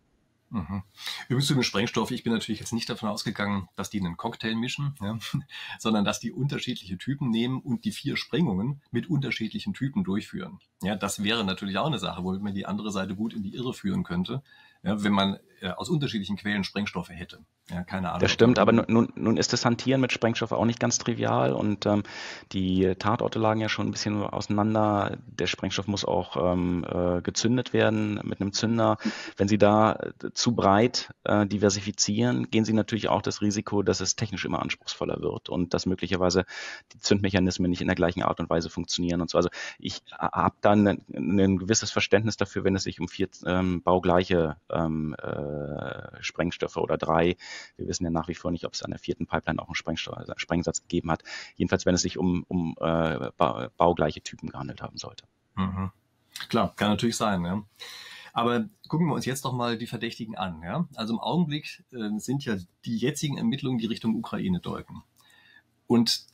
[SPEAKER 1] Mhm. Übrigens zu dem Sprengstoff, ich bin natürlich jetzt nicht davon ausgegangen, dass die einen Cocktail mischen, ja, sondern dass die unterschiedliche Typen nehmen und die vier Sprengungen mit unterschiedlichen Typen durchführen. Ja, das wäre natürlich auch eine Sache, womit man die andere Seite gut in die Irre führen könnte ja, wenn man äh, aus unterschiedlichen Quellen Sprengstoffe hätte. Ja, keine Ahnung.
[SPEAKER 2] Das stimmt, aber nun, nun ist das Hantieren mit Sprengstoff auch nicht ganz trivial und ähm, die Tatorte lagen ja schon ein bisschen auseinander. Der Sprengstoff muss auch ähm, äh, gezündet werden mit einem Zünder. Wenn Sie da äh, zu breit äh, diversifizieren, gehen Sie natürlich auch das Risiko, dass es technisch immer anspruchsvoller wird und dass möglicherweise die Zündmechanismen nicht in der gleichen Art und Weise funktionieren und so. Also ich habe da ein, ein gewisses Verständnis dafür, wenn es sich um vier ähm, baugleiche ähm, äh, Sprengstoffe oder drei. Wir wissen ja nach wie vor nicht, ob es an der vierten Pipeline auch einen Sprengstoff, also Sprengsatz gegeben hat. Jedenfalls, wenn es sich um, um äh, baugleiche Typen gehandelt haben sollte.
[SPEAKER 1] Mhm. Klar, kann natürlich sein. Ja. Aber gucken wir uns jetzt doch mal die Verdächtigen an. Ja? Also im Augenblick äh, sind ja die jetzigen Ermittlungen, die Richtung Ukraine deuten. Und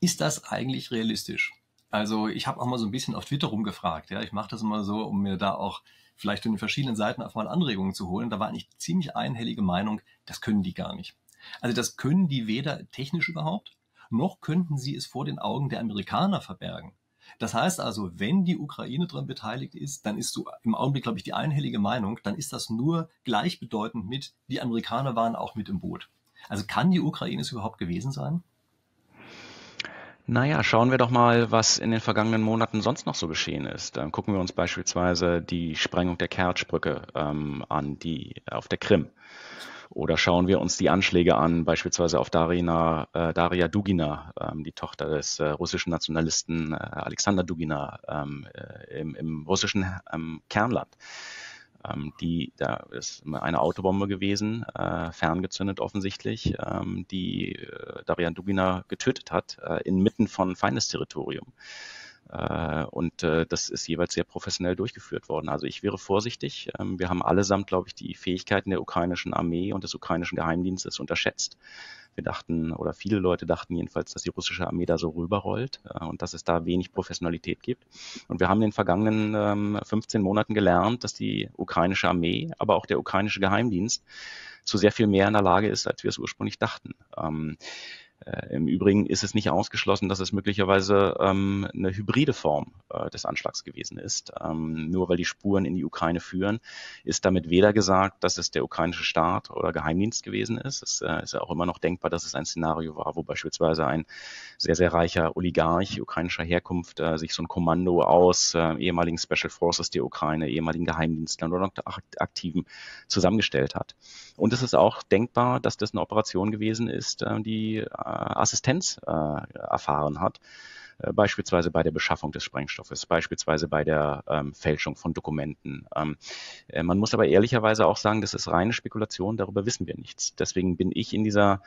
[SPEAKER 1] ist das eigentlich realistisch? Also ich habe auch mal so ein bisschen auf Twitter rumgefragt. Ja, ich mache das immer so, um mir da auch vielleicht von den verschiedenen Seiten einfach mal Anregungen zu holen. Da war eigentlich ziemlich einhellige Meinung, das können die gar nicht. Also das können die weder technisch überhaupt, noch könnten sie es vor den Augen der Amerikaner verbergen. Das heißt also, wenn die Ukraine daran beteiligt ist, dann ist so im Augenblick, glaube ich, die einhellige Meinung, dann ist das nur gleichbedeutend mit, die Amerikaner waren auch mit im Boot. Also kann die Ukraine es überhaupt gewesen sein?
[SPEAKER 2] Naja, schauen wir doch mal, was in den vergangenen Monaten sonst noch so geschehen ist. Dann gucken wir uns beispielsweise die Sprengung der Kertschbrücke ähm, an, die auf der Krim. Oder schauen wir uns die Anschläge an, beispielsweise auf Darina, äh, Daria Dugina, ähm, die Tochter des äh, russischen Nationalisten äh, Alexander Dugina ähm, äh, im, im, russischen ähm, Kernland. Ähm, die, da ist eine Autobombe gewesen, äh, ferngezündet offensichtlich, ähm, die äh, Darian Dugina getötet hat, äh, inmitten von Feindesterritorium. Äh, und äh, das ist jeweils sehr professionell durchgeführt worden. Also ich wäre vorsichtig. Ähm, wir haben allesamt, glaube ich, die Fähigkeiten der ukrainischen Armee und des ukrainischen Geheimdienstes unterschätzt. Wir dachten, oder viele Leute dachten jedenfalls, dass die russische Armee da so rüberrollt äh, und dass es da wenig Professionalität gibt. Und wir haben in den vergangenen 15 ähm, Monaten gelernt, dass die ukrainische Armee, aber auch der ukrainische Geheimdienst zu sehr viel mehr in der Lage ist, als wir es ursprünglich dachten. Äh, Im Übrigen ist es nicht ausgeschlossen, dass es möglicherweise ähm, eine hybride Form äh, des Anschlags gewesen ist. Ähm, nur weil die Spuren in die Ukraine führen, ist damit weder gesagt, dass es der ukrainische Staat oder Geheimdienst gewesen ist. Es äh, ist ja auch immer noch denkbar, dass es ein Szenario war, wo beispielsweise ein sehr, sehr reicher Oligarch ukrainischer Herkunft äh, sich so ein Kommando aus äh, ehemaligen Special Forces der Ukraine, ehemaligen Geheimdienstlern oder Aktiven zusammengestellt hat. Und es ist auch denkbar, dass das eine Operation gewesen ist, äh, die Assistenz äh, erfahren hat beispielsweise bei der Beschaffung des Sprengstoffes, beispielsweise bei der ähm, Fälschung von Dokumenten. Ähm, äh, man muss aber ehrlicherweise auch sagen, das ist reine Spekulation, darüber wissen wir nichts. Deswegen bin ich in dieser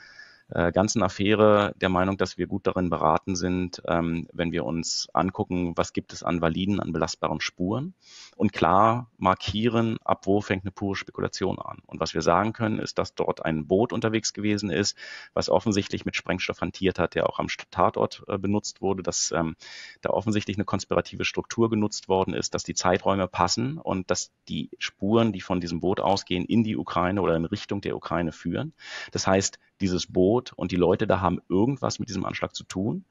[SPEAKER 2] äh, ganzen Affäre der Meinung, dass wir gut darin beraten sind, ähm, wenn wir uns angucken, was gibt es an validen, an belastbaren Spuren und klar markieren, ab wo fängt eine pure Spekulation an. Und was wir sagen können, ist, dass dort ein Boot unterwegs gewesen ist, was offensichtlich mit Sprengstoff hantiert hat, der auch am Tatort äh, benutzt wurde, dass ähm, da offensichtlich eine konspirative Struktur genutzt worden ist, dass die Zeiträume passen und dass die Spuren, die von diesem Boot ausgehen, in die Ukraine oder in Richtung der Ukraine führen. Das heißt, dieses Boot und die Leute da haben irgendwas mit diesem Anschlag zu tun.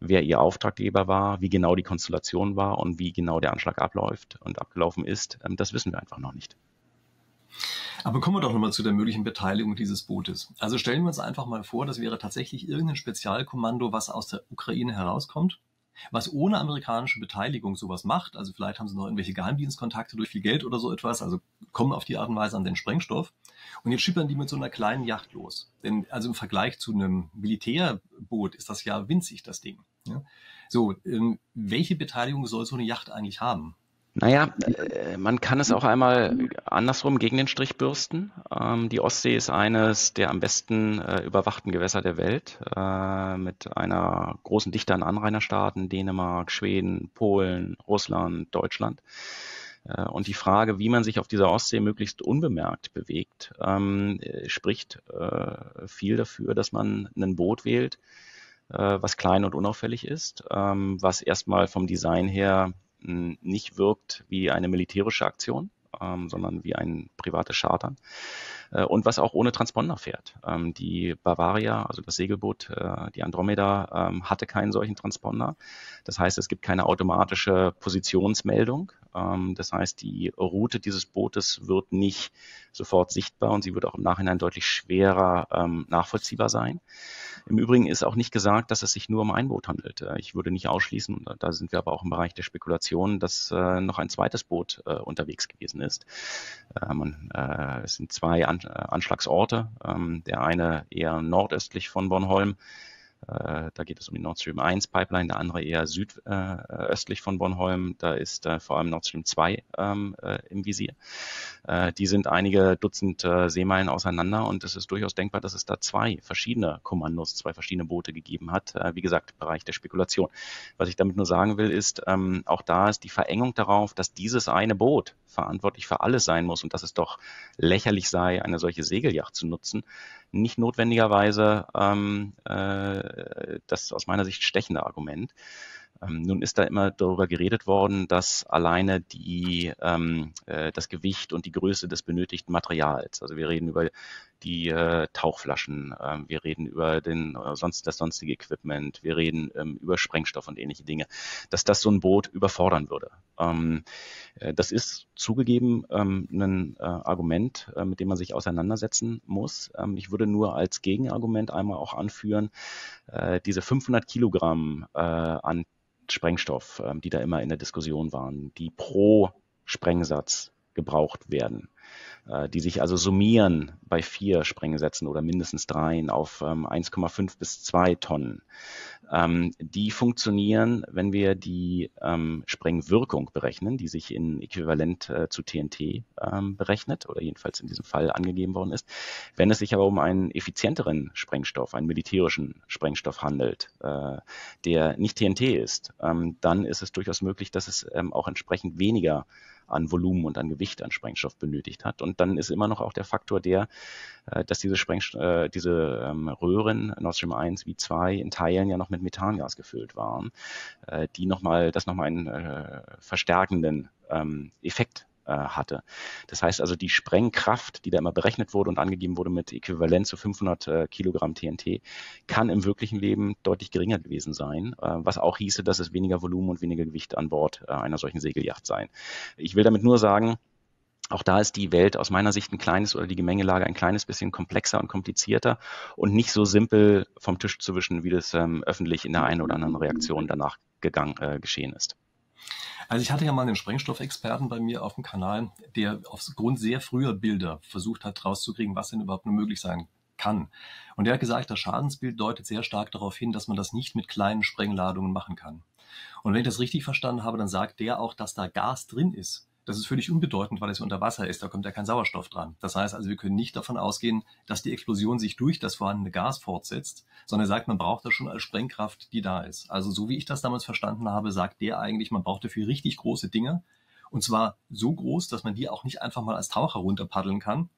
[SPEAKER 2] Wer ihr Auftraggeber war, wie genau die Konstellation war und wie genau der Anschlag abläuft und abgelaufen ist, ähm, das wissen wir einfach noch nicht.
[SPEAKER 1] Aber kommen wir doch nochmal zu der möglichen Beteiligung dieses Bootes. Also stellen wir uns einfach mal vor, das wäre tatsächlich irgendein Spezialkommando, was aus der Ukraine herauskommt was ohne amerikanische Beteiligung sowas macht, also vielleicht haben sie noch irgendwelche Geheimdienstkontakte durch viel Geld oder so etwas, also kommen auf die Art und Weise an den Sprengstoff. Und jetzt schippern die mit so einer kleinen Yacht los. Denn also im Vergleich zu einem Militärboot ist das ja winzig, das Ding. Ja? So, ähm, welche Beteiligung soll so eine Yacht eigentlich haben?
[SPEAKER 2] Naja, äh, man kann es auch einmal andersrum gegen den Strich bürsten. Ähm, die Ostsee ist eines der am besten äh, überwachten Gewässer der Welt, äh, mit einer großen Dichte an Anrainerstaaten, Dänemark, Schweden, Polen, Russland, Deutschland. Und die Frage, wie man sich auf dieser Ostsee möglichst unbemerkt bewegt, ähm, spricht viel dafür, dass man ein Boot wählt, was klein und unauffällig ist, ähm, was erstmal vom Design her nicht wirkt wie eine militärische Aktion, ähm, sondern wie ein privates Chartern äh, und was auch ohne Transponder fährt. Ähm, die Bavaria, also das Segelboot, äh, die Andromeda, ähm, hatte keinen solchen Transponder. Das heißt, es gibt keine automatische Positionsmeldung. Ähm, das heißt, die Route dieses Bootes wird nicht sofort sichtbar und sie wird auch im Nachhinein deutlich schwerer ähm, nachvollziehbar sein. Im Übrigen ist auch nicht gesagt, dass es sich nur um ein Boot handelt. Äh, ich würde nicht ausschließen, da sind wir aber auch im Bereich der Spekulation, dass äh, noch ein zweites Boot unterwegs gewesen ist. Man, es sind zwei An Anschlagsorte. Ähm, der eine eher nordöstlich von Bornholm, äh, da geht es um die Nord Stream 1 Pipeline, der andere eher südöstlich von Bornholm. Da ist äh, vor allem Nord Stream 2 ähm, äh, im Visier. die sind einige Dutzend Seemeilen auseinander und es ist durchaus denkbar, dass es da zwei verschiedene Kommandos, zwei verschiedene Boote gegeben hat. wie gesagt, Bereich der Spekulation. Was ich damit nur sagen will, ist, ähm, auch da ist die Verengung darauf, dass dieses eine Boot verantwortlich für alles sein muss und dass es doch lächerlich sei, eine solche Segelyacht zu nutzen, nicht notwendigerweise ähm, äh, das aus meiner Sicht stechende Argument. Ähm, nun ist da immer darüber geredet worden, dass alleine die, ähm, äh, das Gewicht und die Größe des benötigten Materials, also wir reden über die äh, Tauchflaschen, äh, wir reden über den, äh, sonst, das sonstige Equipment, wir reden ähm, über Sprengstoff und ähnliche Dinge, dass das so ein Boot überfordern würde. Ähm, äh, das ist zugegeben ähm, ein äh, Argument, äh, mit dem man sich auseinandersetzen muss. Ähm, ich würde nur als Gegenargument einmal auch anführen, äh, diese 500 Kilogramm äh, an Sprengstoff, ähm, die da immer in der Diskussion waren, die pro Sprengsatz gebraucht werden, die sich also summieren bei vier Sprengsätzen oder mindestens dreien auf 1,5 ähm, bis 2 Tonnen. Ähm, die funktionieren, wenn wir die ähm, Sprengwirkung berechnen, die sich in Äquivalent äh, zu TNT berechnet oder jedenfalls in diesem Fall angegeben worden ist. Wenn es sich aber um einen effizienteren Sprengstoff, einen militärischen Sprengstoff handelt, äh, der nicht TNT ist, dann ist es durchaus möglich, dass es auch entsprechend weniger an Volumen und an Gewicht an Sprengstoff benötigt hat. Und dann ist immer noch auch der Faktor der, äh, dass diese, Sprengst äh, diese ähm, Röhren Nord Stream 1 wie 2 in Teilen ja noch mit Methangas gefüllt waren, äh, die nochmal, das nochmal einen verstärkenden ähm, Effekt hatte. Das heißt also, die Sprengkraft, die da immer berechnet wurde und angegeben wurde mit Äquivalent zu 500 äh, Kilogramm TNT, kann im wirklichen Leben deutlich geringer gewesen sein, äh, was auch hieße, dass es weniger Volumen und weniger Gewicht an Bord äh, einer solchen Segelyacht sein. Ich will damit nur sagen, auch da ist die Welt aus meiner Sicht ein kleines oder die Gemengelage ein kleines bisschen komplexer und komplizierter und nicht so simpel vom Tisch zu wischen, wie das ähm, öffentlich in der einen oder anderen Reaktion danach gegangen, äh, geschehen ist.
[SPEAKER 1] Also ich hatte ja mal einen Sprengstoffexperten bei mir auf dem Kanal, der aufgrund sehr früher Bilder versucht hat rauszukriegen, was denn überhaupt nur möglich sein kann. Und der hat gesagt, das Schadensbild deutet sehr stark darauf hin, dass man das nicht mit kleinen Sprengladungen machen kann. Und wenn ich das richtig verstanden habe, dann sagt der auch, dass da Gas drin ist. Das ist völlig unbedeutend, weil es unter Wasser ist. Da kommt ja kein Sauerstoff dran. Das heißt also, wir können nicht davon ausgehen, dass die Explosion sich durch das vorhandene Gas fortsetzt, sondern er sagt, man braucht das schon als Sprengkraft, die da ist. Also so wie ich das damals verstanden habe, sagt der eigentlich, man braucht dafür richtig große Dinge. Und zwar so groß, dass man die auch nicht einfach mal als Taucher runterpaddeln kann,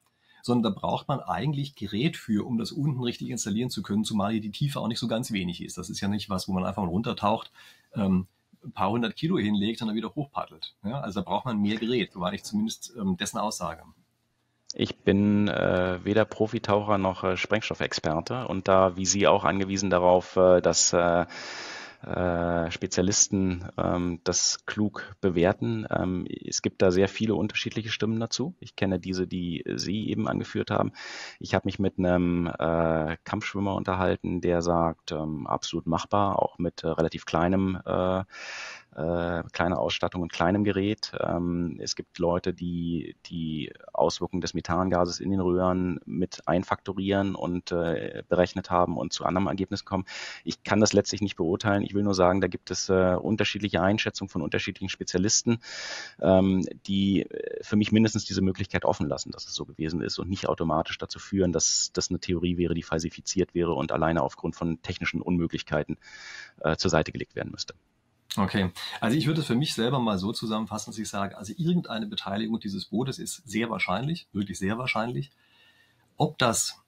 [SPEAKER 1] sondern da braucht man eigentlich Gerät für, um das unten richtig installieren zu können, zumal hier die Tiefe auch nicht so ganz wenig ist. Das ist ja nicht was, wo man einfach mal runtertaucht. Ähm, ein paar hundert Kilo hinlegt und dann wieder hochpaddelt. Ja, also da braucht man mehr Gerät, so war ich zumindest ähm, dessen Aussage.
[SPEAKER 2] Ich bin äh, weder Profitaucher noch äh, Sprengstoffexperte und da wie Sie auch angewiesen darauf, äh, dass äh, Spezialisten ähm, das klug bewerten. Ähm, es gibt da sehr viele unterschiedliche Stimmen dazu. Ich kenne diese, die Sie eben angeführt haben. Ich habe mich mit einem äh, Kampfschwimmer unterhalten, der sagt, ähm, absolut machbar, auch mit äh, relativ kleinem äh, äh, kleine Ausstattung und kleinem Gerät. Ähm, es gibt Leute, die die Auswirkungen des Methangases in den Röhren mit einfaktorieren und äh, berechnet haben und zu anderem Ergebnis kommen. Ich kann das letztlich nicht beurteilen. Ich will nur sagen, da gibt es äh, unterschiedliche Einschätzungen von unterschiedlichen Spezialisten, ähm, die für mich mindestens diese Möglichkeit offen lassen, dass es so gewesen ist und nicht automatisch dazu führen, dass das eine Theorie wäre, die falsifiziert wäre und alleine aufgrund von technischen Unmöglichkeiten äh, zur Seite gelegt werden müsste.
[SPEAKER 1] Okay, also ich würde es für mich selber mal so zusammenfassen, dass ich sage, also irgendeine Beteiligung dieses Bootes ist sehr wahrscheinlich, wirklich sehr wahrscheinlich. Ob das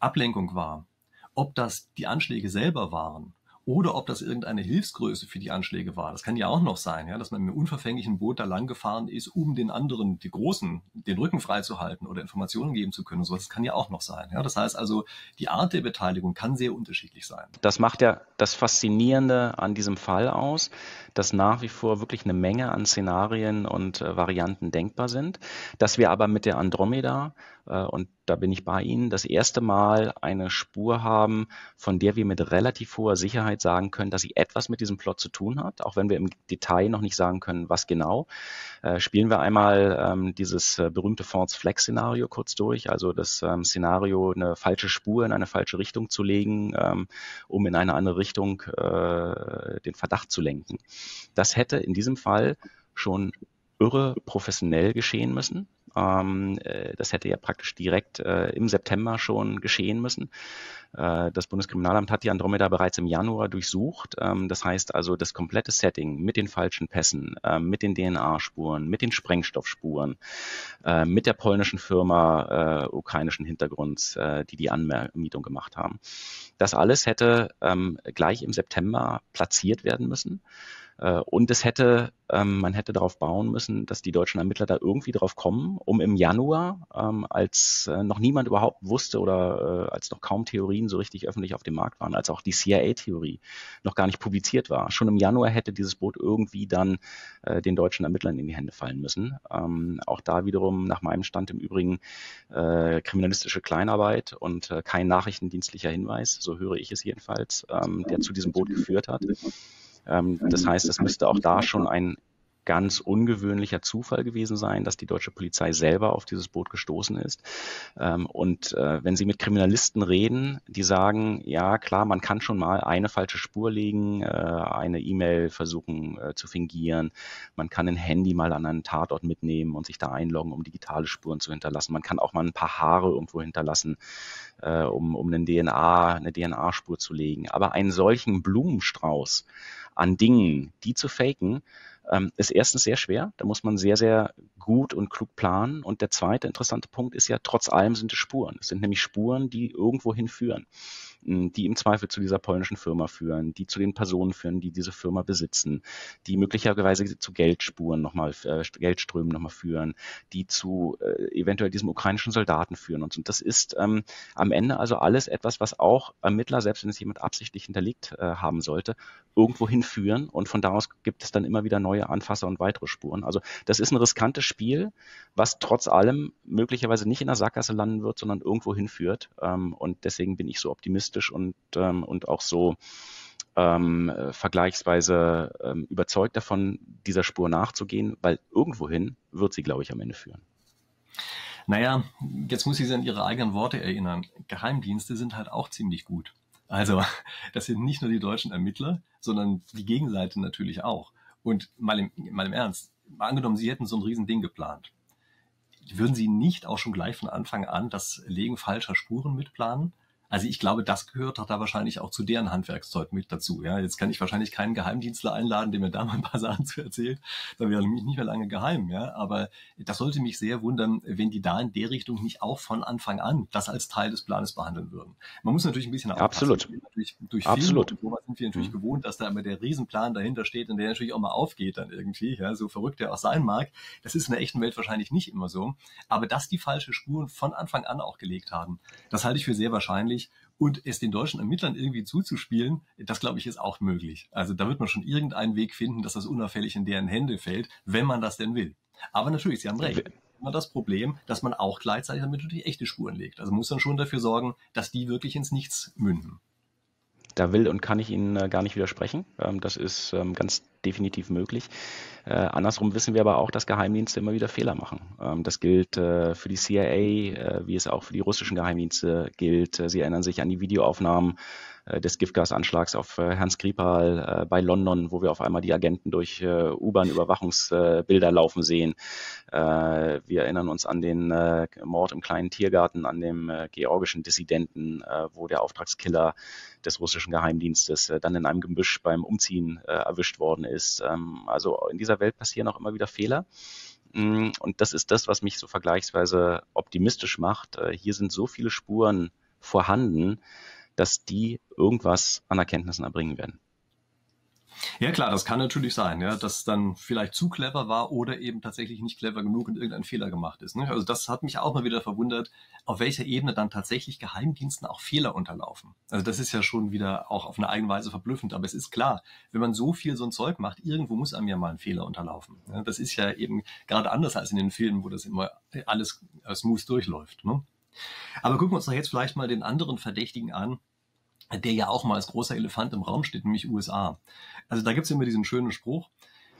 [SPEAKER 1] Ablenkung war, ob das die Anschläge selber waren oder ob das irgendeine Hilfsgröße für die Anschläge war. Das kann ja auch noch sein, ja, dass man mit einem unverfänglichen Boot da lang gefahren ist, um den anderen, die Großen, den Rücken freizuhalten oder Informationen geben zu können. So, das kann ja auch noch sein. Ja. Das heißt also, die Art der Beteiligung kann sehr unterschiedlich sein.
[SPEAKER 2] Das macht ja das Faszinierende an diesem Fall aus, dass nach wie vor wirklich eine Menge an Szenarien und äh, Varianten denkbar sind, dass wir aber mit der Andromeda äh, und da bin ich bei Ihnen, das erste Mal eine Spur haben, von der wir mit relativ hoher Sicherheit sagen können, dass sie etwas mit diesem Plot zu tun hat, auch wenn wir im Detail noch nicht sagen können, was genau. Äh, spielen wir einmal ähm, dieses äh, berühmte False Flag Szenario kurz durch, also das ähm, Szenario, eine falsche Spur in eine falsche Richtung zu legen, ähm, um in eine andere Richtung äh, den Verdacht zu lenken. Das hätte in diesem Fall schon irre professionell geschehen müssen. Ähm, äh, das hätte ja praktisch direkt äh, im September schon geschehen müssen. Äh, das Bundeskriminalamt hat die Andromeda bereits im Januar durchsucht. Ähm, das heißt also, das komplette Setting mit den falschen Pässen, äh, mit den DNA-Spuren, mit den Sprengstoffspuren, mit der polnischen Firma ukrainischen Hintergrunds, die die Anmietung gemacht haben. Das alles hätte ähm, gleich im September platziert werden müssen. Äh, und es hätte, ähm, man hätte darauf bauen müssen, dass die deutschen Ermittler da irgendwie drauf kommen, um im Januar, ähm, als äh, noch niemand überhaupt wusste oder äh, als noch kaum Theorien so richtig öffentlich auf dem Markt waren, als auch die CIA-Theorie noch gar nicht publiziert war. Schon im Januar hätte dieses Boot irgendwie dann den deutschen Ermittlern in die Hände fallen müssen. Ähm, auch da wiederum nach meinem Stand im Übrigen kriminalistische Kleinarbeit und kein nachrichtendienstlicher Hinweis, so höre ich es jedenfalls, der zu diesem Boot geführt hat. Ähm, das heißt, es müsste auch da schon ein ganz ungewöhnlicher Zufall gewesen sein, dass die deutsche Polizei selber auf dieses Boot gestoßen ist. Ähm, und äh, wenn Sie mit Kriminalisten reden, die sagen, ja klar, man kann schon mal eine falsche Spur legen, äh, eine E-Mail versuchen äh, zu fingieren, man kann ein Handy mal an einen Tatort mitnehmen und sich da einloggen, um digitale Spuren zu hinterlassen. Man kann auch mal ein paar Haare irgendwo hinterlassen, um, um einen DNA, eine DNA-Spur zu legen. Aber einen solchen Blumenstrauß an Dingen, die zu faken, ähm, ist erstens sehr schwer. Da muss man sehr, sehr gut und klug planen. Und der zweite interessante Punkt ist ja, trotz allem sind es Spuren. Es sind nämlich Spuren, die irgendwo hinführen die im Zweifel zu dieser polnischen Firma führen, die zu den Personen führen, die diese Firma besitzen, die möglicherweise zu Geldspuren nochmal, äh, Geldströmen nochmal führen, die zu äh, eventuell diesem ukrainischen Soldaten führen und so. Und das ist ähm, am Ende also alles etwas, was auch Ermittler, selbst wenn es jemand absichtlich hinterlegt äh, haben sollte, irgendwo hinführen und von da aus gibt es dann immer wieder neue Anfasser und weitere Spuren. Also das ist ein riskantes Spiel, was trotz allem möglicherweise nicht in der Sackgasse landen wird, sondern irgendwo hinführt. Ähm, und deswegen bin ich so optimistisch optimistisch und, ähm, und auch so ähm, vergleichsweise ähm, überzeugt davon, dieser Spur nachzugehen, weil irgendwohin wird sie, glaube ich, am Ende führen.
[SPEAKER 1] Naja, jetzt muss ich Sie an Ihre eigenen Worte erinnern. Geheimdienste sind halt auch ziemlich gut. Also, das sind nicht nur die deutschen Ermittler, sondern die Gegenseite natürlich auch. Und mal im, mal im Ernst, mal angenommen, Sie hätten so ein Riesending geplant. Würden Sie nicht auch schon gleich von Anfang an das Legen falscher Spuren mitplanen? Also ich glaube, das gehört doch da wahrscheinlich auch zu deren Handwerkszeug mit dazu. Ja, jetzt kann ich wahrscheinlich keinen Geheimdienstler einladen, der mir da mal ein paar Sachen zu erzählt. Da wäre nämlich nicht mehr lange geheim. Ja, aber das sollte mich sehr wundern, wenn die da in der Richtung nicht auch von Anfang an das als Teil des Planes behandeln würden. Man muss natürlich ein bisschen
[SPEAKER 2] Absolut.
[SPEAKER 1] Natürlich durch
[SPEAKER 2] Absolut.
[SPEAKER 1] Film sind wir natürlich mhm. gewohnt, dass da immer der Riesenplan dahinter steht und der natürlich auch mal aufgeht dann irgendwie. Ja, so verrückt der auch sein mag. Das ist in der echten Welt wahrscheinlich nicht immer so. Aber dass die falsche Spuren von Anfang an auch gelegt haben, das halte ich für sehr wahrscheinlich. Und es den deutschen Ermittlern irgendwie zuzuspielen, das glaube ich ist auch möglich. Also da wird man schon irgendeinen Weg finden, dass das unauffällig in deren Hände fällt, wenn man das denn will. Aber natürlich, Sie haben recht. Immer das Problem, dass man auch gleichzeitig damit natürlich echte Spuren legt. Also muss man schon dafür sorgen, dass die wirklich ins Nichts münden.
[SPEAKER 2] Da will und kann ich Ihnen äh, gar nicht widersprechen. Ähm, das ist ähm, ganz definitiv möglich. Äh, andersrum wissen wir aber auch, dass Geheimdienste immer wieder Fehler machen. Ähm, das gilt äh, für die CIA, wie es auch für die russischen Geheimdienste gilt. Sie erinnern sich an die Videoaufnahmen des Giftgasanschlags auf äh, Herrn Skripal äh, bei London, wo wir auf einmal die Agenten durch U-Bahn-Überwachungsbilder laufen sehen. wir erinnern uns an den Mord im kleinen Tiergarten an dem georgischen Dissidenten, wo der Auftragskiller des russischen Geheimdienstes dann in einem Gebüsch beim Umziehen erwischt worden ist. Ähm, also in dieser Welt passieren auch immer wieder Fehler. Mm, und das ist das, was mich so vergleichsweise optimistisch macht. Hier sind so viele Spuren vorhanden, dass die irgendwas an Erkenntnissen erbringen werden.
[SPEAKER 1] Ja klar, das kann natürlich sein, ja, dass dann vielleicht zu clever war oder eben tatsächlich nicht clever genug und irgendein Fehler gemacht ist. Ne? Also das hat mich auch mal wieder verwundert, auf welcher Ebene dann tatsächlich Geheimdiensten auch Fehler unterlaufen. Also das ist ja schon wieder auch auf eine eigene Weise verblüffend. Aber es ist klar, wenn man so viel so ein Zeug macht, irgendwo muss einem ja mal ein Fehler unterlaufen. Ja? Das ist ja eben gerade anders als in den Filmen, wo das immer alles smooth durchläuft. Ne? Aber gucken wir uns doch jetzt vielleicht mal den anderen Verdächtigen an, der ja auch mal als großer Elefant im Raum steht, nämlich USA. Also da gibt's immer diesen schönen Spruch,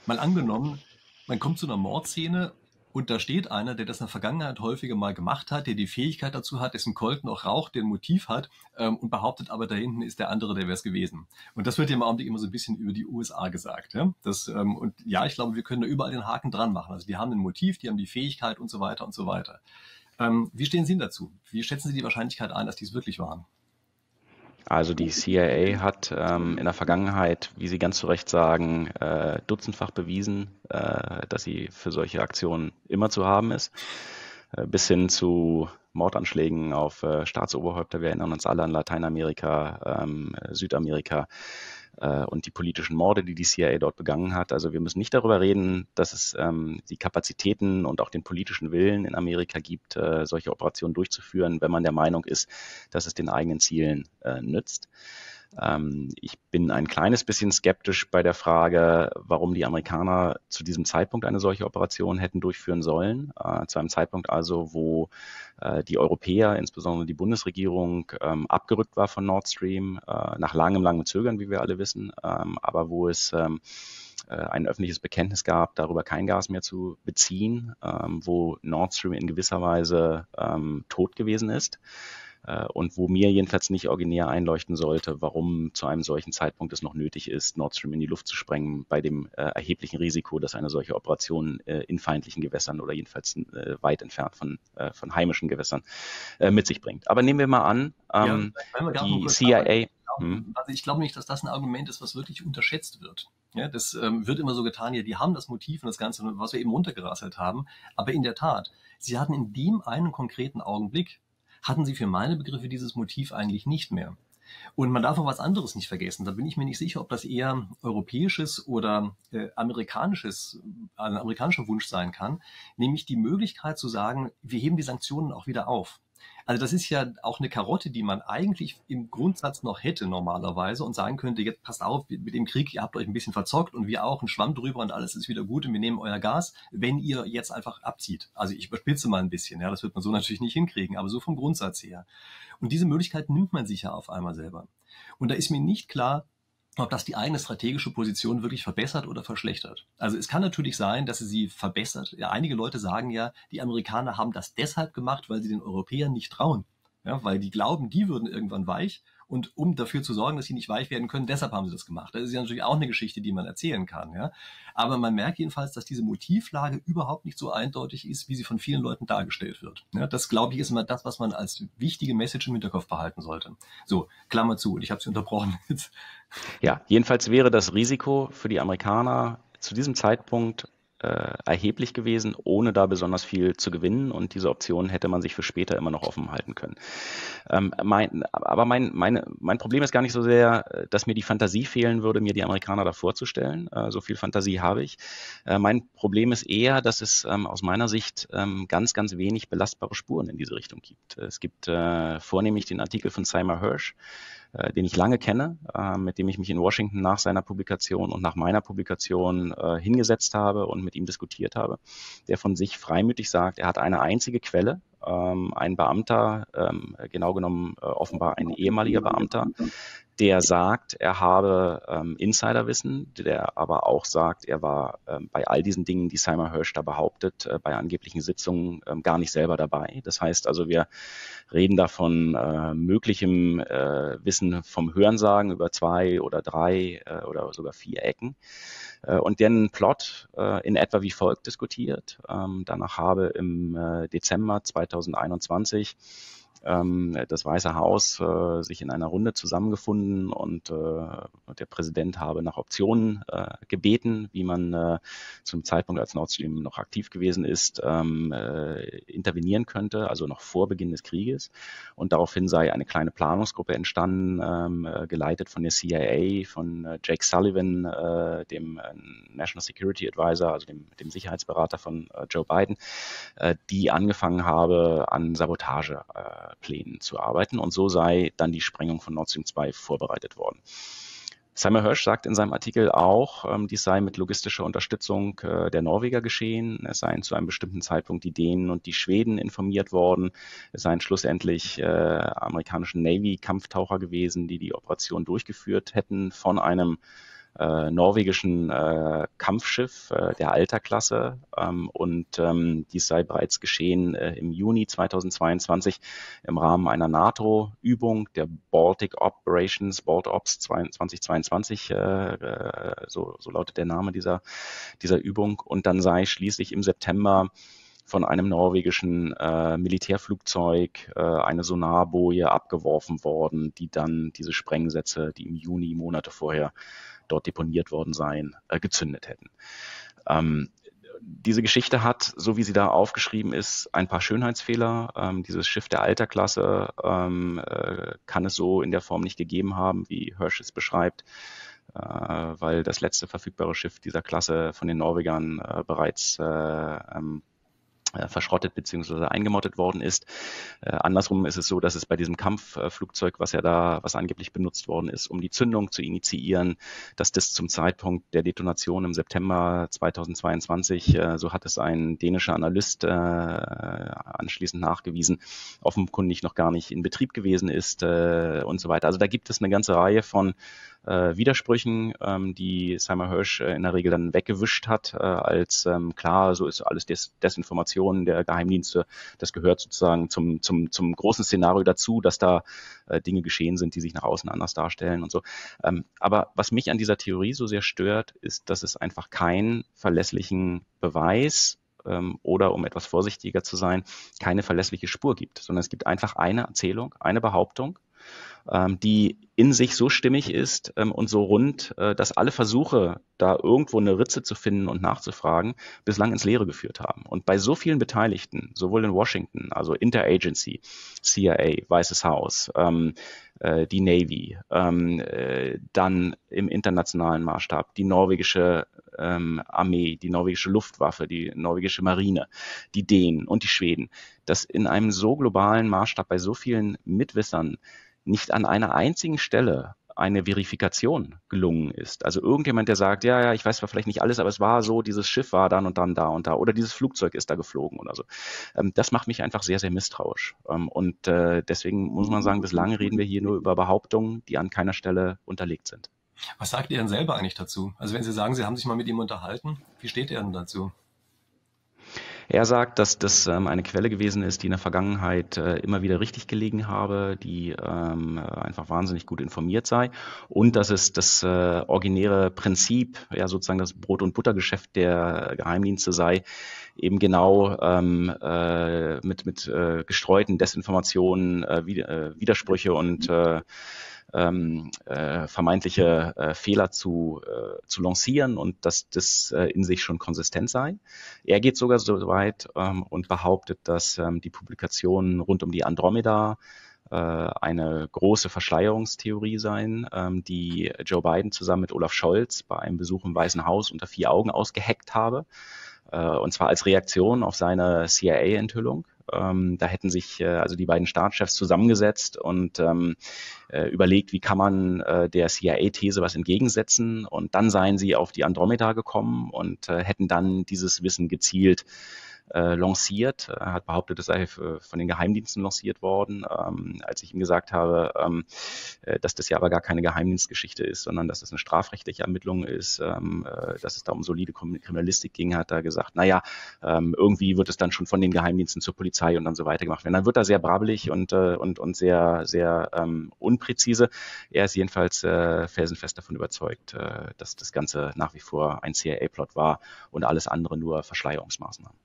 [SPEAKER 1] mal angenommen, man kommt zu einer Mordszene und da steht einer, der das in der Vergangenheit häufiger mal gemacht hat, der die Fähigkeit dazu hat, dessen Colt noch raucht, der ein Motiv hat ähm, und behauptet aber da hinten ist der andere, der wäre es gewesen. Und das wird ja im Augenblick immer so ein bisschen über die USA gesagt. Ja? Das, ähm, und ja, ich glaube, wir können da überall den Haken dran machen. Also die haben ein Motiv, die haben die Fähigkeit und so weiter und so weiter. Ähm, wie stehen Sie dazu? Wie schätzen Sie die Wahrscheinlichkeit ein, dass die es wirklich waren?
[SPEAKER 2] Also die CIA hat ähm, in der Vergangenheit, wie Sie ganz zu Recht sagen, äh, dutzendfach bewiesen, äh, dass sie für solche Aktionen immer zu haben ist, äh, bis hin zu Mordanschlägen auf äh, Staatsoberhäupter. Wir erinnern uns alle an Lateinamerika, ähm, Südamerika äh, und die politischen Morde, die die CIA dort begangen hat. Also wir müssen nicht darüber reden, dass es ähm, die Kapazitäten und auch den politischen Willen in Amerika gibt, äh, solche Operationen durchzuführen, wenn man der Meinung ist, dass es den eigenen Zielen äh, nützt. Ähm, ich bin ein kleines bisschen skeptisch bei der Frage, warum die Amerikaner zu diesem Zeitpunkt eine solche Operation hätten durchführen sollen. Äh, zu einem Zeitpunkt also, wo äh, die Europäer, insbesondere die Bundesregierung, ähm, abgerückt war von Nord Stream, äh, nach langem, langem Zögern, wie wir alle wissen, ähm, aber wo es ein öffentliches Bekenntnis gab, darüber kein Gas mehr zu beziehen, wo Nord Stream in gewisser Weise tot gewesen ist. Äh, und wo mir jedenfalls nicht originär einleuchten sollte, warum zu einem solchen Zeitpunkt es noch nötig ist, Nord Stream in die Luft zu sprengen, bei dem äh, erheblichen Risiko, dass eine solche Operation äh, in feindlichen Gewässern oder jedenfalls weit entfernt von, von heimischen Gewässern mit sich bringt. Aber nehmen wir mal an, ähm, ja, die CIA.
[SPEAKER 1] Hm. Also ich glaube nicht, dass das ein Argument ist, was wirklich unterschätzt wird. Ja, das ähm, wird immer so getan, ja, die haben das Motiv und das Ganze, was wir eben runtergerasselt haben. Aber in der Tat, sie hatten in dem einen konkreten Augenblick hatten sie für meine Begriffe dieses Motiv eigentlich nicht mehr. Und man darf auch was anderes nicht vergessen. Da bin ich mir nicht sicher, ob das eher europäisches oder äh, amerikanisches, ein amerikanischer Wunsch sein kann, nämlich die Möglichkeit zu sagen, wir heben die Sanktionen auch wieder auf. Also das ist ja auch eine Karotte, die man eigentlich im Grundsatz noch hätte normalerweise und sagen könnte, jetzt passt auf, mit dem Krieg, ihr habt euch ein bisschen verzockt und wir auch, ein Schwamm drüber und alles ist wieder gut und wir nehmen euer Gas, wenn ihr jetzt einfach abzieht. Also ich überspitze mal ein bisschen, ja, das wird man so natürlich nicht hinkriegen, aber so vom Grundsatz her. Und diese Möglichkeit nimmt man sich ja auf einmal selber. Und da ist mir nicht klar, ob das die eigene strategische Position wirklich verbessert oder verschlechtert. Also es kann natürlich sein, dass sie sie verbessert. Ja, einige Leute sagen ja, die Amerikaner haben das deshalb gemacht, weil sie den Europäern nicht trauen. Ja, weil die glauben, die würden irgendwann weich und um dafür zu sorgen, dass sie nicht weich werden können, deshalb haben sie das gemacht. Das ist ja natürlich auch eine Geschichte, die man erzählen kann. Ja? Aber man merkt jedenfalls, dass diese Motivlage überhaupt nicht so eindeutig ist, wie sie von vielen Leuten dargestellt wird. Ja, das, glaube ich, ist immer das, was man als wichtige Message im Hinterkopf behalten sollte. So, Klammer zu. Und ich habe Sie unterbrochen.
[SPEAKER 2] Ja, jedenfalls wäre das Risiko für die Amerikaner zu diesem Zeitpunkt äh, erheblich gewesen, ohne da besonders viel zu gewinnen. Und diese Option hätte man sich für später immer noch offen halten können. Ähm, mein, aber mein, meine, mein Problem ist gar nicht so sehr, äh, dass mir die Fantasie fehlen würde, mir die Amerikaner da vorzustellen. Äh, so viel Fantasie habe ich. Äh, mein Problem ist eher, dass es ähm, aus meiner Sicht ähm, ganz, ganz wenig belastbare Spuren in diese Richtung gibt. Es gibt äh, vornehmlich den Artikel von Seymour Hirsch, äh, den ich lange kenne, äh, mit dem ich mich in Washington nach seiner Publikation und nach meiner Publikation äh, hingesetzt habe und mit ihm diskutiert habe, der von sich freimütig sagt, er hat eine einzige Quelle, ein Beamter, ähm, genau genommen äh, offenbar ein ehemaliger Beamter, der sagt, er habe ähm, Insiderwissen, der aber auch sagt, er war ähm, bei all diesen Dingen, die Simon Hirsch da behauptet, äh, bei angeblichen Sitzungen ähm, gar nicht selber dabei. Das heißt also, wir reden da von äh, möglichem Wissen vom Hörensagen über zwei oder drei oder sogar vier Ecken und den Plot äh, in etwa wie folgt diskutiert. Ähm, danach habe im äh, Dezember 2021 ähm, das Weiße Haus äh, sich in einer Runde zusammengefunden und äh, der Präsident habe nach Optionen äh, gebeten, wie man äh, zum Zeitpunkt, als Nord Stream noch aktiv gewesen ist, ähm, äh, intervenieren könnte, also noch vor Beginn des Krieges. Und daraufhin sei eine kleine Planungsgruppe entstanden, ähm, äh, geleitet von der CIA, von äh, Jake Sullivan, äh, dem äh, National Security Advisor, also dem, dem Sicherheitsberater von äh, Joe Biden, äh, die angefangen habe, an Sabotageplänen zu arbeiten. Und so sei dann die Sprengung von Nord Stream 2 vorbereitet worden. Simon Hirsch sagt in seinem Artikel auch, ähm, dies sei mit logistischer Unterstützung äh, der Norweger geschehen. Es seien zu einem bestimmten Zeitpunkt die Dänen und die Schweden informiert worden. Es seien schlussendlich äh, amerikanische Navy-Kampftaucher gewesen, die die Operation durchgeführt hätten von einem äh, norwegischen äh, Kampfschiff äh, der Alterklasse ähm, und ähm, dies sei bereits geschehen äh, im Juni 2022 im Rahmen einer NATO-Übung der Baltic Operations, BaltOps 2022, äh, äh, so, so lautet der Name dieser, dieser Übung. Und dann sei schließlich im September von einem norwegischen äh, Militärflugzeug äh, eine Sonarboje abgeworfen worden, die dann diese Sprengsätze, die im Juni Monate vorher dort deponiert worden seien, äh, gezündet hätten. Ähm, diese Geschichte hat, so wie sie da aufgeschrieben ist, ein paar Schönheitsfehler. Ähm, dieses Schiff der Alterklasse ähm, äh, kann es so in der Form nicht gegeben haben, wie Hirsch es beschreibt, äh, weil das letzte verfügbare Schiff dieser Klasse von den Norwegern äh, bereits äh, ähm, äh, verschrottet bzw. eingemottet worden ist. Äh, andersrum ist es so, dass es bei diesem Kampfflugzeug, was ja da, was angeblich benutzt worden ist, um die Zündung zu initiieren, dass das zum Zeitpunkt der Detonation im September 2022, äh, so hat es ein dänischer Analyst äh, anschließend nachgewiesen, offenkundig noch gar nicht in Betrieb gewesen ist äh, und so weiter. Also da gibt es eine ganze Reihe von äh, Widersprüchen, ähm, die Simon Hirsch äh, in der Regel dann weggewischt hat, äh, als ähm, klar, so ist alles Des Desinformation der Geheimdienste. Das gehört sozusagen zum, zum, zum großen Szenario dazu, dass da äh, Dinge geschehen sind, die sich nach außen anders darstellen und so. Ähm, aber was mich an dieser Theorie so sehr stört, ist, dass es einfach keinen verlässlichen Beweis ähm, oder um etwas vorsichtiger zu sein, keine verlässliche Spur gibt, sondern es gibt einfach eine Erzählung, eine Behauptung, ähm, die in sich so stimmig ist ähm, und so rund, äh, dass alle Versuche, da irgendwo eine Ritze zu finden und nachzufragen, bislang ins Leere geführt haben. Und bei so vielen Beteiligten, sowohl in Washington, also Interagency, CIA, Weißes Haus, ähm, äh, die Navy, ähm, äh, dann im internationalen Maßstab die norwegische ähm, Armee, die norwegische Luftwaffe, die norwegische Marine, die Dänen und die Schweden, dass in einem so globalen Maßstab bei so vielen Mitwissern nicht an einer einzigen Stelle eine Verifikation gelungen ist. Also irgendjemand, der sagt, ja, ja, ich weiß zwar vielleicht nicht alles, aber es war so, dieses Schiff war dann und dann da und da oder dieses Flugzeug ist da geflogen oder so. Ähm, das macht mich einfach sehr, sehr misstrauisch. Ähm, und äh, deswegen muss man sagen, bislang reden wir hier nur über Behauptungen, die an keiner Stelle unterlegt sind.
[SPEAKER 1] Was sagt ihr denn selber eigentlich dazu? Also wenn Sie sagen, Sie haben sich mal mit ihm unterhalten, wie steht er denn dazu?
[SPEAKER 2] Er sagt, dass das ähm, eine Quelle gewesen ist, die in der Vergangenheit äh, immer wieder richtig gelegen habe, die ähm, einfach wahnsinnig gut informiert sei und dass es das äh, originäre Prinzip, ja sozusagen das Brot- und Buttergeschäft der Geheimdienste sei, eben genau ähm, äh, mit, mit äh, gestreuten Desinformationen, äh, Widersprüche und äh, ähm, äh, vermeintliche äh, Fehler zu, äh, zu lancieren und dass das äh, in sich schon konsistent sei. Er geht sogar so weit ähm, und behauptet, dass ähm, die Publikationen rund um die Andromeda äh, eine große Verschleierungstheorie seien, ähm, die Joe Biden zusammen mit Olaf Scholz bei einem Besuch im Weißen Haus unter vier Augen ausgeheckt habe. Äh, und zwar als Reaktion auf seine CIA-Enthüllung. Ähm, da hätten sich äh, also die beiden Staatschefs zusammengesetzt und ähm, äh, überlegt, wie kann man äh, der CIA-These was entgegensetzen. Und dann seien sie auf die Andromeda gekommen und äh, hätten dann dieses Wissen gezielt äh, lanciert. Er hat behauptet, es sei von den Geheimdiensten lanciert worden. Ähm, als ich ihm gesagt habe, ähm, äh, dass das ja aber gar keine Geheimdienstgeschichte ist, sondern dass es eine strafrechtliche Ermittlung ist, ähm, äh, dass es da um solide Kriminalistik ging, hat er gesagt, naja, ähm, irgendwie wird es dann schon von den Geheimdiensten zur Polizei und dann so weiter gemacht werden. Dann wird er sehr brabbelig und, äh, und, und sehr, sehr ähm, unpräzise. Er ist jedenfalls äh, felsenfest davon überzeugt, äh, dass das Ganze nach wie vor ein CIA-Plot war und alles andere nur Verschleierungsmaßnahmen.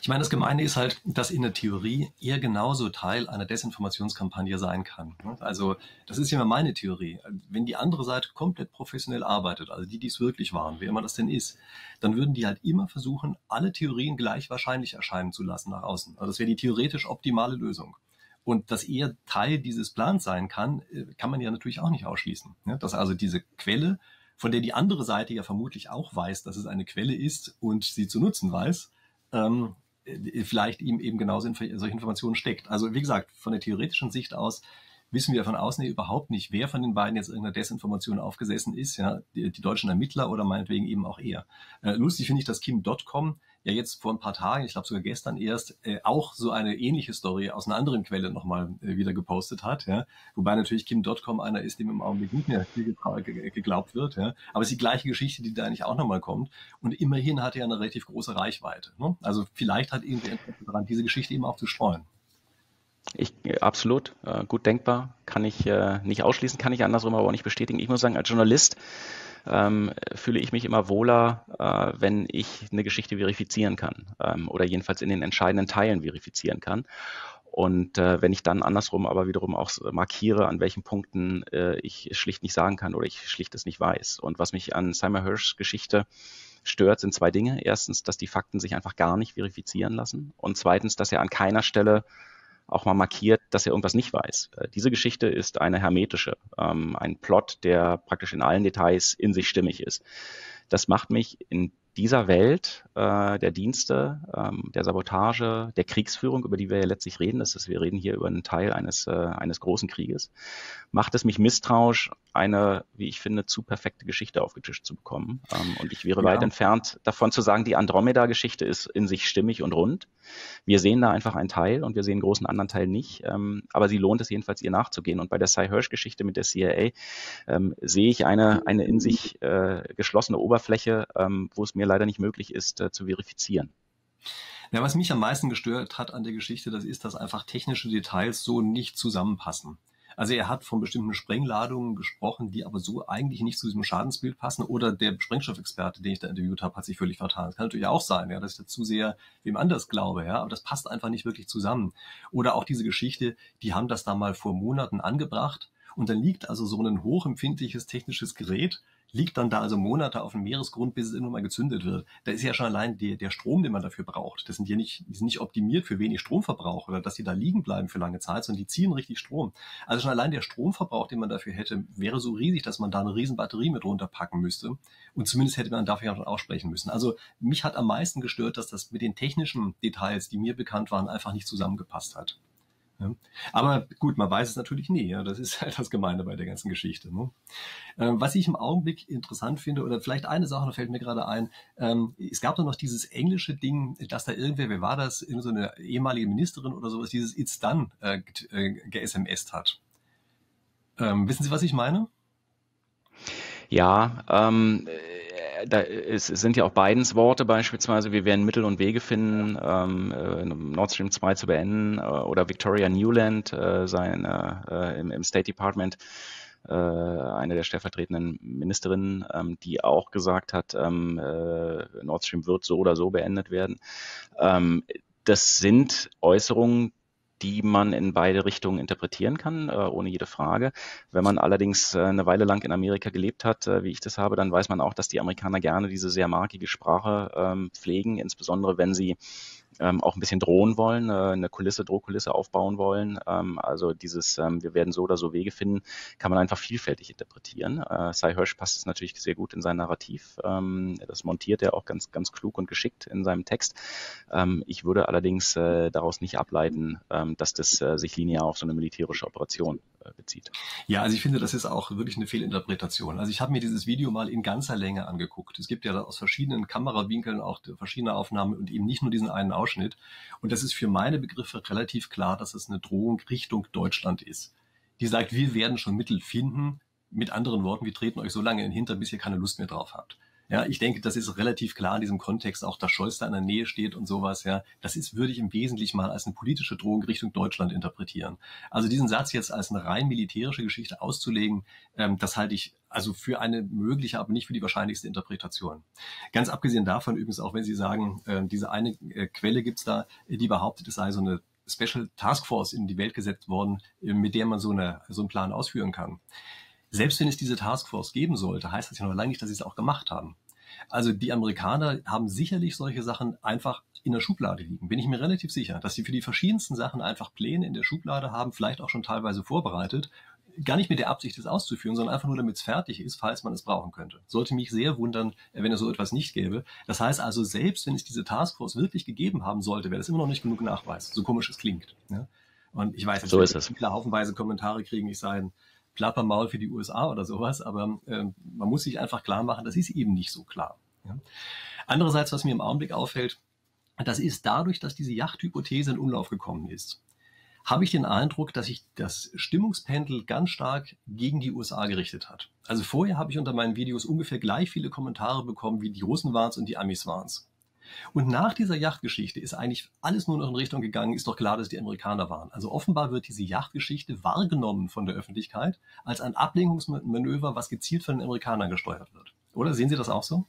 [SPEAKER 1] Ich meine, das Gemeine ist halt, dass in der Theorie er genauso Teil einer Desinformationskampagne sein kann. Also das ist ja meine Theorie. Wenn die andere Seite komplett professionell arbeitet, also die, die es wirklich waren, wer immer das denn ist, dann würden die halt immer versuchen, alle Theorien gleich wahrscheinlich erscheinen zu lassen nach außen. Also das wäre die theoretisch optimale Lösung. Und dass er Teil dieses Plans sein kann, äh, kann man ja natürlich auch nicht ausschließen. Dass also diese Quelle, von der die andere Seite ja vermutlich auch weiß, dass es eine Quelle ist und sie zu nutzen weiß, ähm, äh, vielleicht ihm eben genauso in solche Informationen steckt. Also wie gesagt, von der theoretischen Sicht aus wissen wir von außen überhaupt nicht, wer von den beiden jetzt irgendeiner Desinformation aufgesessen ist, ja, die, die deutschen Ermittler oder meinetwegen eben auch er. Äh, lustig finde ich, dass Kim.com ja jetzt vor ein paar Tagen, ich glaube sogar gestern erst, äh, auch so eine ähnliche Story aus einer anderen Quelle nochmal äh, wieder gepostet hat. Ja? Wobei natürlich Kim.com einer ist, dem im Augenblick nicht mehr viel geglaubt wird. Ja? Aber es ist die gleiche Geschichte, die da eigentlich auch nochmal kommt. Und immerhin hat er eine relativ große Reichweite. Ne? Also vielleicht hat irgendwie Interesse daran, diese Geschichte eben auch zu streuen.
[SPEAKER 2] Ich, absolut, äh, gut denkbar, kann ich äh, nicht ausschließen, kann ich andersrum aber auch nicht bestätigen. Ich muss sagen, als Journalist ähm, fühle ich mich immer wohler, äh, wenn ich eine Geschichte verifizieren kann ähm, oder jedenfalls in den entscheidenden Teilen verifizieren kann. Und äh, wenn ich dann andersrum aber wiederum auch markiere, an welchen Punkten äh, ich schlicht nicht sagen kann oder ich schlicht es nicht weiß. Und was mich an Simon Hirschs Geschichte stört, sind zwei Dinge. Erstens, dass die Fakten sich einfach gar nicht verifizieren lassen. Und zweitens, dass er an keiner Stelle auch mal markiert, dass er irgendwas nicht weiß. Äh, diese Geschichte ist eine hermetische, ähm, ein Plot, der praktisch in allen Details in sich stimmig ist. Das macht mich in dieser Welt äh, der Dienste, ähm, der Sabotage, der Kriegsführung, über die wir ja letztlich reden, das ist, wir reden hier über einen Teil eines, äh, eines großen Krieges, macht es mich misstrauisch, eine, wie ich finde, zu perfekte Geschichte aufgetischt zu bekommen. Ähm, und ich wäre ja. weit entfernt davon zu sagen, die Andromeda-Geschichte ist in sich stimmig und rund. Wir sehen da einfach einen Teil und wir sehen einen großen anderen Teil nicht, ähm, aber sie lohnt es jedenfalls, ihr nachzugehen. Und bei der Cy Hirsch-Geschichte mit der CIA ähm, sehe ich eine, eine in sich äh, geschlossene Oberfläche, ähm, wo es mir leider nicht möglich ist, äh, zu verifizieren.
[SPEAKER 1] Ja, was mich am meisten gestört hat an der Geschichte, das ist, dass einfach technische Details so nicht zusammenpassen. Also er hat von bestimmten Sprengladungen gesprochen, die aber so eigentlich nicht zu diesem Schadensbild passen. Oder der Sprengstoffexperte, den ich da interviewt habe, hat sich völlig vertan. Das kann natürlich auch sein, ja, dass ich dazu sehr wem anders glaube, ja, aber das passt einfach nicht wirklich zusammen. Oder auch diese Geschichte, die haben das da mal vor Monaten angebracht und dann liegt also so ein hochempfindliches technisches Gerät liegt dann da also Monate auf dem Meeresgrund, bis es irgendwann mal gezündet wird. Da ist ja schon allein der, der Strom, den man dafür braucht. Das sind ja nicht, die sind nicht optimiert für wenig Stromverbrauch oder dass die da liegen bleiben für lange Zeit, sondern die ziehen richtig Strom. Also schon allein der Stromverbrauch, den man dafür hätte, wäre so riesig, dass man da eine riesen Batterie mit runterpacken müsste. Und zumindest hätte man dafür ja schon aussprechen müssen. Also mich hat am meisten gestört, dass das mit den technischen Details, die mir bekannt waren, einfach nicht zusammengepasst hat. Ja. Aber gut, man weiß es natürlich nie. Ja. Das ist halt das Gemeine bei der ganzen Geschichte. Ne? Ähm, was ich im Augenblick interessant finde, oder vielleicht eine Sache, da fällt mir gerade ein, ähm, es gab doch noch dieses englische Ding, dass da irgendwer, wer war das, so eine ehemalige Ministerin oder sowas, dieses It's Done äh, äh, ge-SMS hat. Ähm, wissen Sie, was ich meine?
[SPEAKER 2] Ja, ähm, da ist, sind ja auch beidens Worte beispielsweise, wir werden Mittel und Wege finden, ähm, äh, Nord Stream 2 zu beenden äh, oder Victoria Newland, äh, sein, äh, im, im State Department, äh, eine der stellvertretenden Ministerinnen, ähm, die auch gesagt hat, ähm, äh, Nord Stream wird so oder so beendet werden. Ähm, das sind Äußerungen, die man in beide Richtungen interpretieren kann, äh, ohne jede Frage. Wenn man allerdings äh, eine Weile lang in Amerika gelebt hat, äh, wie ich das habe, dann weiß man auch, dass die Amerikaner gerne diese sehr markige Sprache ähm, pflegen, insbesondere wenn sie ähm, auch ein bisschen drohen wollen, äh, eine Kulisse, Drohkulisse aufbauen wollen. Ähm, also dieses, ähm, wir werden so oder so Wege finden, kann man einfach vielfältig interpretieren. Äh, Cy Hirsch passt es natürlich sehr gut in sein Narrativ. Ähm, das montiert er auch ganz, ganz klug und geschickt in seinem Text. Ähm, ich würde allerdings äh, daraus nicht ableiten, ähm, dass das äh, sich linear auf so eine militärische Operation bezieht.
[SPEAKER 1] Ja, also ich finde, das ist auch wirklich eine Fehlinterpretation. Also ich habe mir dieses Video mal in ganzer Länge angeguckt. Es gibt ja aus verschiedenen Kamerawinkeln auch verschiedene Aufnahmen und eben nicht nur diesen einen Ausschnitt. Und das ist für meine Begriffe relativ klar, dass es eine Drohung Richtung Deutschland ist. Die sagt, wir werden schon Mittel finden. Mit anderen Worten, wir treten euch so lange in den Hintern, bis ihr keine Lust mehr drauf habt. Ja, ich denke, das ist relativ klar in diesem Kontext, auch dass Scholz da in der Nähe steht und sowas. Ja, das ist, würde ich im Wesentlichen mal als eine politische Drohung Richtung Deutschland interpretieren. Also diesen Satz jetzt als eine rein militärische Geschichte auszulegen, ähm, das halte ich also für eine mögliche, aber nicht für die wahrscheinlichste Interpretation. Ganz abgesehen davon übrigens auch, wenn Sie sagen, äh, diese eine äh, Quelle gibt's da, die behauptet, es sei so eine Special Task Force in die Welt gesetzt worden, äh, mit der man so, eine, so einen Plan ausführen kann. Selbst wenn es diese Task Force geben sollte, heißt das ja noch lange nicht, dass sie es auch gemacht haben. Also die Amerikaner haben sicherlich solche Sachen einfach in der Schublade liegen. Bin ich mir relativ sicher, dass sie für die verschiedensten Sachen einfach Pläne in der Schublade haben, vielleicht auch schon teilweise vorbereitet gar nicht mit der Absicht, es auszuführen, sondern einfach nur, damit es fertig ist, falls man es brauchen könnte. Sollte mich sehr wundern, wenn es so etwas nicht gäbe. Das heißt also, selbst wenn es diese Taskforce wirklich gegeben haben sollte, wäre das immer noch nicht genug Nachweis, so komisch es klingt. Ja? Und ich weiß,
[SPEAKER 2] so ist es.
[SPEAKER 1] viele haufenweise Kommentare kriegen, ich sei ein Plappermaul für die USA oder sowas, aber äh, man muss sich einfach klar machen, das ist eben nicht so klar. Ja? Andererseits, was mir im Augenblick auffällt, das ist dadurch, dass diese Yachthypothese in Umlauf gekommen ist, habe ich den Eindruck, dass sich das Stimmungspendel ganz stark gegen die USA gerichtet hat. Also vorher habe ich unter meinen Videos ungefähr gleich viele Kommentare bekommen, wie die Russen waren und die Amis waren Und nach dieser Yachtgeschichte ist eigentlich alles nur noch in Richtung gegangen, ist doch klar, dass die Amerikaner waren. Also offenbar wird diese Yachtgeschichte wahrgenommen von der Öffentlichkeit als ein Ablenkungsmanöver, was gezielt von den Amerikanern gesteuert wird. Oder sehen Sie das auch so?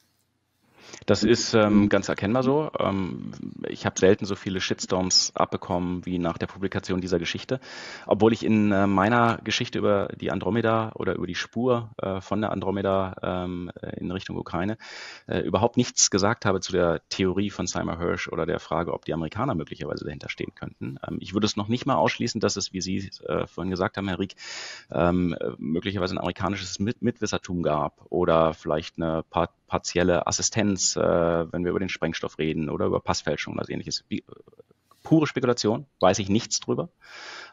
[SPEAKER 2] Das ist ähm, ganz erkennbar so. Ähm, ich habe selten so viele Shitstorms abbekommen wie nach der Publikation dieser Geschichte, obwohl ich in äh, meiner Geschichte über die Andromeda oder über die Spur äh, von der Andromeda ähm, in Richtung Ukraine äh, überhaupt nichts gesagt habe zu der Theorie von Simon Hirsch oder der Frage, ob die Amerikaner möglicherweise dahinter stehen könnten. Ähm, ich würde es noch nicht mal ausschließen, dass es, wie Sie äh, vorhin gesagt haben, Herr Rieck, ähm, möglicherweise ein amerikanisches Mit Mitwissertum gab oder vielleicht eine Part partielle Assistenz, äh, wenn wir über den Sprengstoff reden oder über Passfälschung oder ähnliches. Wie, pure Spekulation, weiß ich nichts drüber,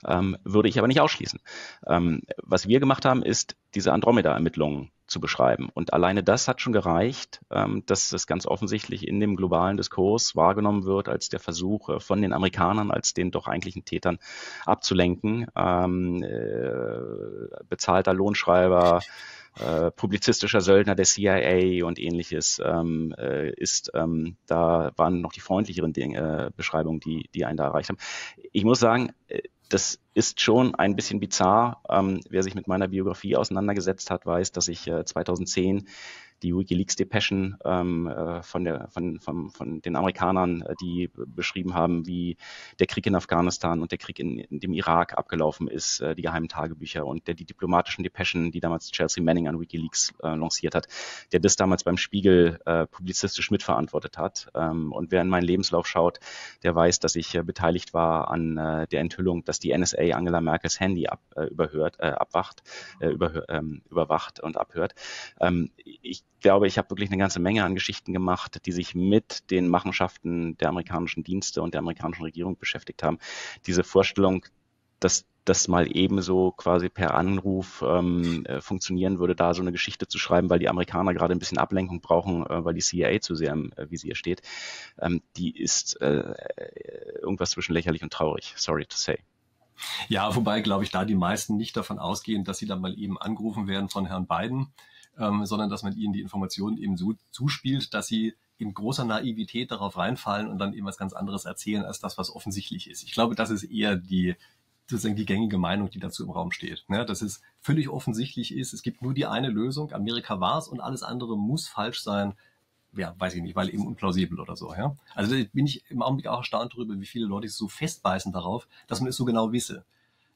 [SPEAKER 2] ähm, würde ich aber nicht ausschließen. Ähm, was wir gemacht haben, ist diese Andromeda-Ermittlungen zu beschreiben. Und alleine das hat schon gereicht, ähm, dass es ganz offensichtlich in dem globalen Diskurs wahrgenommen wird als der Versuch äh, von den Amerikanern, als den doch eigentlichen Tätern abzulenken. Ähm, äh, bezahlter Lohnschreiber, äh, publizistischer Söldner der CIA und ähnliches ähm, äh, ist, ähm, da waren noch die freundlicheren Dinge, äh, Beschreibungen, die, die einen da erreicht haben. Ich muss sagen, äh, das ist schon ein bisschen bizarr. Ähm, wer sich mit meiner Biografie auseinandergesetzt hat, weiß, dass ich äh, 2010 die WikiLeaks-Depeschen ähm, äh, von, von, von, von den Amerikanern, äh, die beschrieben haben, wie der Krieg in Afghanistan und der Krieg in, in dem Irak abgelaufen ist, äh, die geheimen Tagebücher und der, die diplomatischen Depeschen, die damals Chelsea Manning an WikiLeaks äh, lanciert hat, der das damals beim Spiegel äh, publizistisch mitverantwortet hat. Ähm, und wer in meinen Lebenslauf schaut, der weiß, dass ich äh, beteiligt war an der Enthüllung, dass die NSA Angela Merkels Handy ab, überhört, abwacht, überhör, ähm, überwacht und abhört. Ähm, ich glaube, ich habe wirklich eine ganze Menge an Geschichten gemacht, die sich mit den Machenschaften der amerikanischen Dienste und der amerikanischen Regierung beschäftigt haben. Diese Vorstellung, dass das mal ebenso quasi per Anruf ähm, äh, funktionieren würde, da so eine Geschichte zu schreiben, weil die Amerikaner gerade ein bisschen Ablenkung brauchen, äh, weil die CIA zu sehr im äh, Visier steht, ähm, die ist äh, irgendwas zwischen lächerlich und traurig. Sorry to say.
[SPEAKER 1] Ja, wobei, glaube ich, da die meisten nicht davon ausgehen, dass sie dann mal eben angerufen werden von Herrn Biden ähm, sondern dass man ihnen die Informationen eben so zuspielt, dass sie in großer Naivität darauf reinfallen und dann eben was ganz anderes erzählen als das, was offensichtlich ist. Ich glaube, das ist eher die sozusagen die gängige Meinung, die dazu im Raum steht. Ja, dass es völlig offensichtlich ist, es gibt nur die eine Lösung, Amerika war es und alles andere muss falsch sein. Ja, weiß ich nicht, weil eben unplausibel oder so. Ja? Also bin ich im Augenblick auch erstaunt darüber, wie viele Leute sich so festbeißen darauf, dass man es so genau wisse.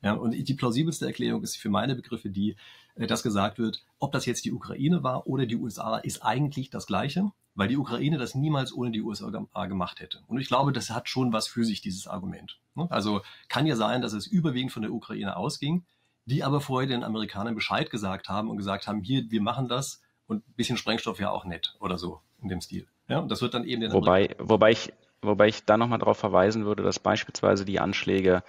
[SPEAKER 1] Ja, und die plausibelste Erklärung ist für meine Begriffe die, dass gesagt wird, ob das jetzt die Ukraine war oder die USA, ist eigentlich das Gleiche, weil die Ukraine das niemals ohne die USA gemacht hätte. Und ich glaube, das hat schon was für sich, dieses Argument. Ne? Also kann ja sein, dass es überwiegend von der Ukraine ausging, die aber vorher den Amerikanern Bescheid gesagt haben und gesagt haben, hier, wir machen das und ein bisschen Sprengstoff ja auch nett oder so in dem Stil. Ja, und das wird dann eben den
[SPEAKER 2] wobei, wobei ich, wobei ich da nochmal darauf verweisen würde, dass beispielsweise die Anschläge äh,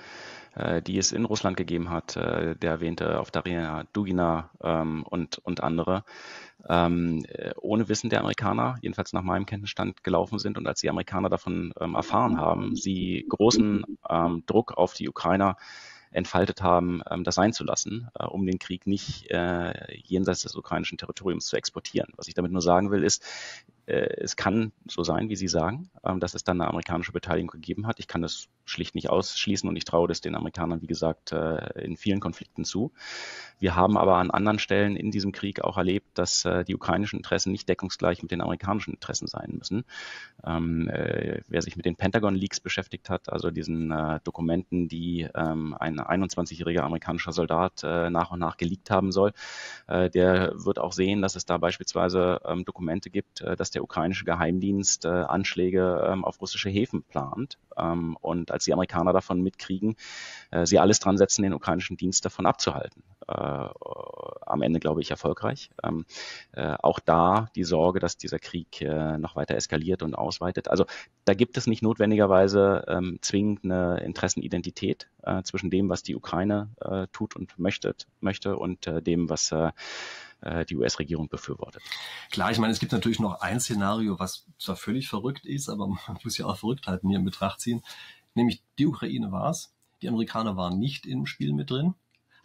[SPEAKER 2] die es in Russland gegeben hat, äh, der erwähnte auf Darina Dugina ähm, und, und andere, ähm, äh, ohne Wissen der Amerikaner, jedenfalls nach meinem Kenntnisstand, gelaufen sind. Und als die Amerikaner davon ähm, erfahren haben, sie großen ähm, Druck auf die Ukrainer entfaltet haben, ähm, das sein zu lassen, äh, um den Krieg nicht äh, jenseits des ukrainischen Territoriums zu exportieren. Was ich damit nur sagen will, ist, äh, es kann so sein, wie Sie sagen, ähm, dass es dann eine amerikanische Beteiligung gegeben hat. Ich kann das schlicht nicht ausschließen und ich traue das den Amerikanern, wie gesagt, äh, in vielen Konflikten zu. Wir haben aber an anderen Stellen in diesem Krieg auch erlebt, dass äh, die ukrainischen Interessen nicht deckungsgleich mit den amerikanischen Interessen sein müssen. Ähm, äh, wer sich mit den Pentagon Leaks beschäftigt hat, also diesen äh, Dokumenten, die ähm, ein 21-jähriger amerikanischer Soldat äh, nach und nach geleakt haben soll, äh, der wird auch sehen, dass es da beispielsweise Dokumente gibt, äh, dass der ukrainische Geheimdienst Anschläge ähm, auf russische Häfen plant. Ähm, und als die Amerikaner davon mitkriegen, sie alles dran setzen, den ukrainischen Dienst davon abzuhalten. Äh, am Ende, glaube ich, erfolgreich. Ähm, äh, auch da die Sorge, dass dieser Krieg äh, noch weiter eskaliert und ausweitet. Also da gibt es nicht notwendigerweise ähm, zwingend eine Interessenidentität äh, zwischen dem, was die Ukraine äh, tut und möchte, möchte und äh, dem, was die US-Regierung befürwortet.
[SPEAKER 1] Klar, ich meine, es gibt natürlich noch ein Szenario, was zwar völlig verrückt ist, aber man muss ja auch Verrücktheiten hier in Betracht ziehen. Nämlich die Ukraine war es, die Amerikaner waren nicht im Spiel mit drin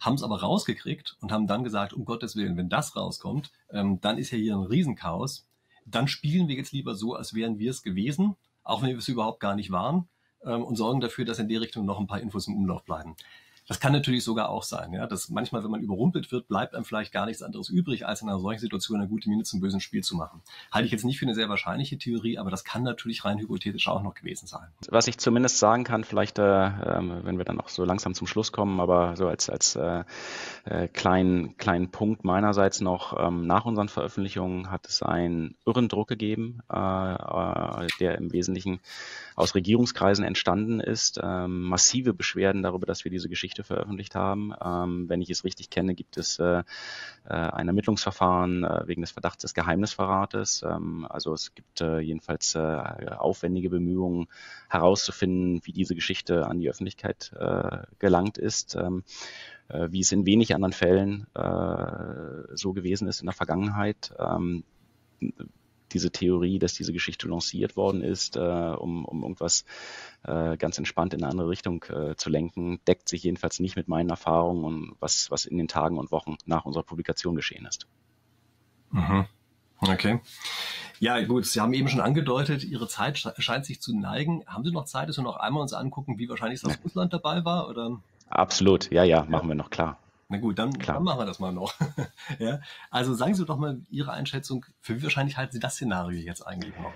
[SPEAKER 1] haben es aber rausgekriegt und haben dann gesagt, um Gottes Willen, wenn das rauskommt, ähm, dann ist ja hier ein Riesenchaos. Dann spielen wir jetzt lieber so, als wären wir es gewesen, auch wenn wir es überhaupt gar nicht waren, ähm, und sorgen dafür, dass in der Richtung noch ein paar Infos im Umlauf bleiben. Das kann natürlich sogar auch sein, ja, dass manchmal, wenn man überrumpelt wird, bleibt einem vielleicht gar nichts anderes übrig, als in einer solchen Situation eine gute Miene zum bösen Spiel zu machen. Halte ich jetzt nicht für eine sehr wahrscheinliche Theorie, aber das kann natürlich rein hypothetisch auch noch gewesen sein.
[SPEAKER 2] Was ich zumindest sagen kann, vielleicht, äh, ähm, wenn wir dann auch so langsam zum Schluss kommen, aber so als, als äh, äh, kleinen, kleinen Punkt meinerseits noch, ähm, nach unseren Veröffentlichungen hat es einen irren Druck gegeben, äh, äh der im Wesentlichen aus Regierungskreisen entstanden ist. Ähm, massive Beschwerden darüber, dass wir diese Geschichte veröffentlicht haben. Ähm, wenn ich es richtig kenne, gibt es äh, äh, ein Ermittlungsverfahren äh, wegen des Verdachts des Geheimnisverrates. Ähm, also es gibt äh, jedenfalls äh, aufwendige Bemühungen herauszufinden, wie diese Geschichte an die Öffentlichkeit äh, gelangt ist ähm, wie es in wenig anderen Fällen so gewesen ist in der Vergangenheit. Diese Theorie, dass diese Geschichte lanciert worden ist, äh, um, um irgendwas äh, ganz entspannt in eine andere Richtung äh, zu lenken, deckt sich jedenfalls nicht mit meinen Erfahrungen und was, was in den Tagen und Wochen nach unserer Publikation geschehen ist.
[SPEAKER 1] Mhm. Okay. Ja, gut, Sie haben eben schon angedeutet, Ihre Zeit scheint sich zu neigen. Haben Sie noch Zeit, dass wir noch einmal uns angucken, wie wahrscheinlich das ja. Russland dabei war? Oder?
[SPEAKER 2] Absolut, ja, ja, machen wir noch klar.
[SPEAKER 1] Na gut, dann, dann machen wir das mal noch. ja? Also sagen Sie doch mal Ihre Einschätzung, für wie wahrscheinlich halten Sie das Szenario jetzt eigentlich noch?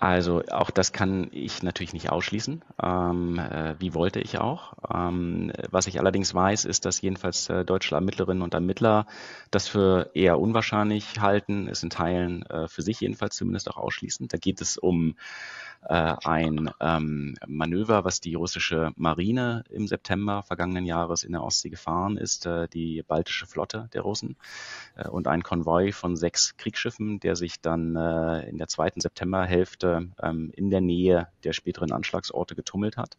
[SPEAKER 2] Also auch das kann ich natürlich nicht ausschließen. Ähm, äh, wie wollte ich auch? Ähm, was ich allerdings weiß, ist, dass jedenfalls äh, deutsche Ermittlerinnen und Ermittler das für eher unwahrscheinlich halten, es in Teilen äh, für sich jedenfalls zumindest auch ausschließen. Da geht es um äh, ein ähm, Manöver, was die russische Marine im September vergangenen Jahres in der Ostsee gefahren ist, äh, die baltische Flotte der Russen äh, und ein Konvoi von sechs Kriegsschiffen, der sich dann äh, in der zweiten Septemberhälfte ähm, in der Nähe der späteren Anschlagsorte getummelt hat.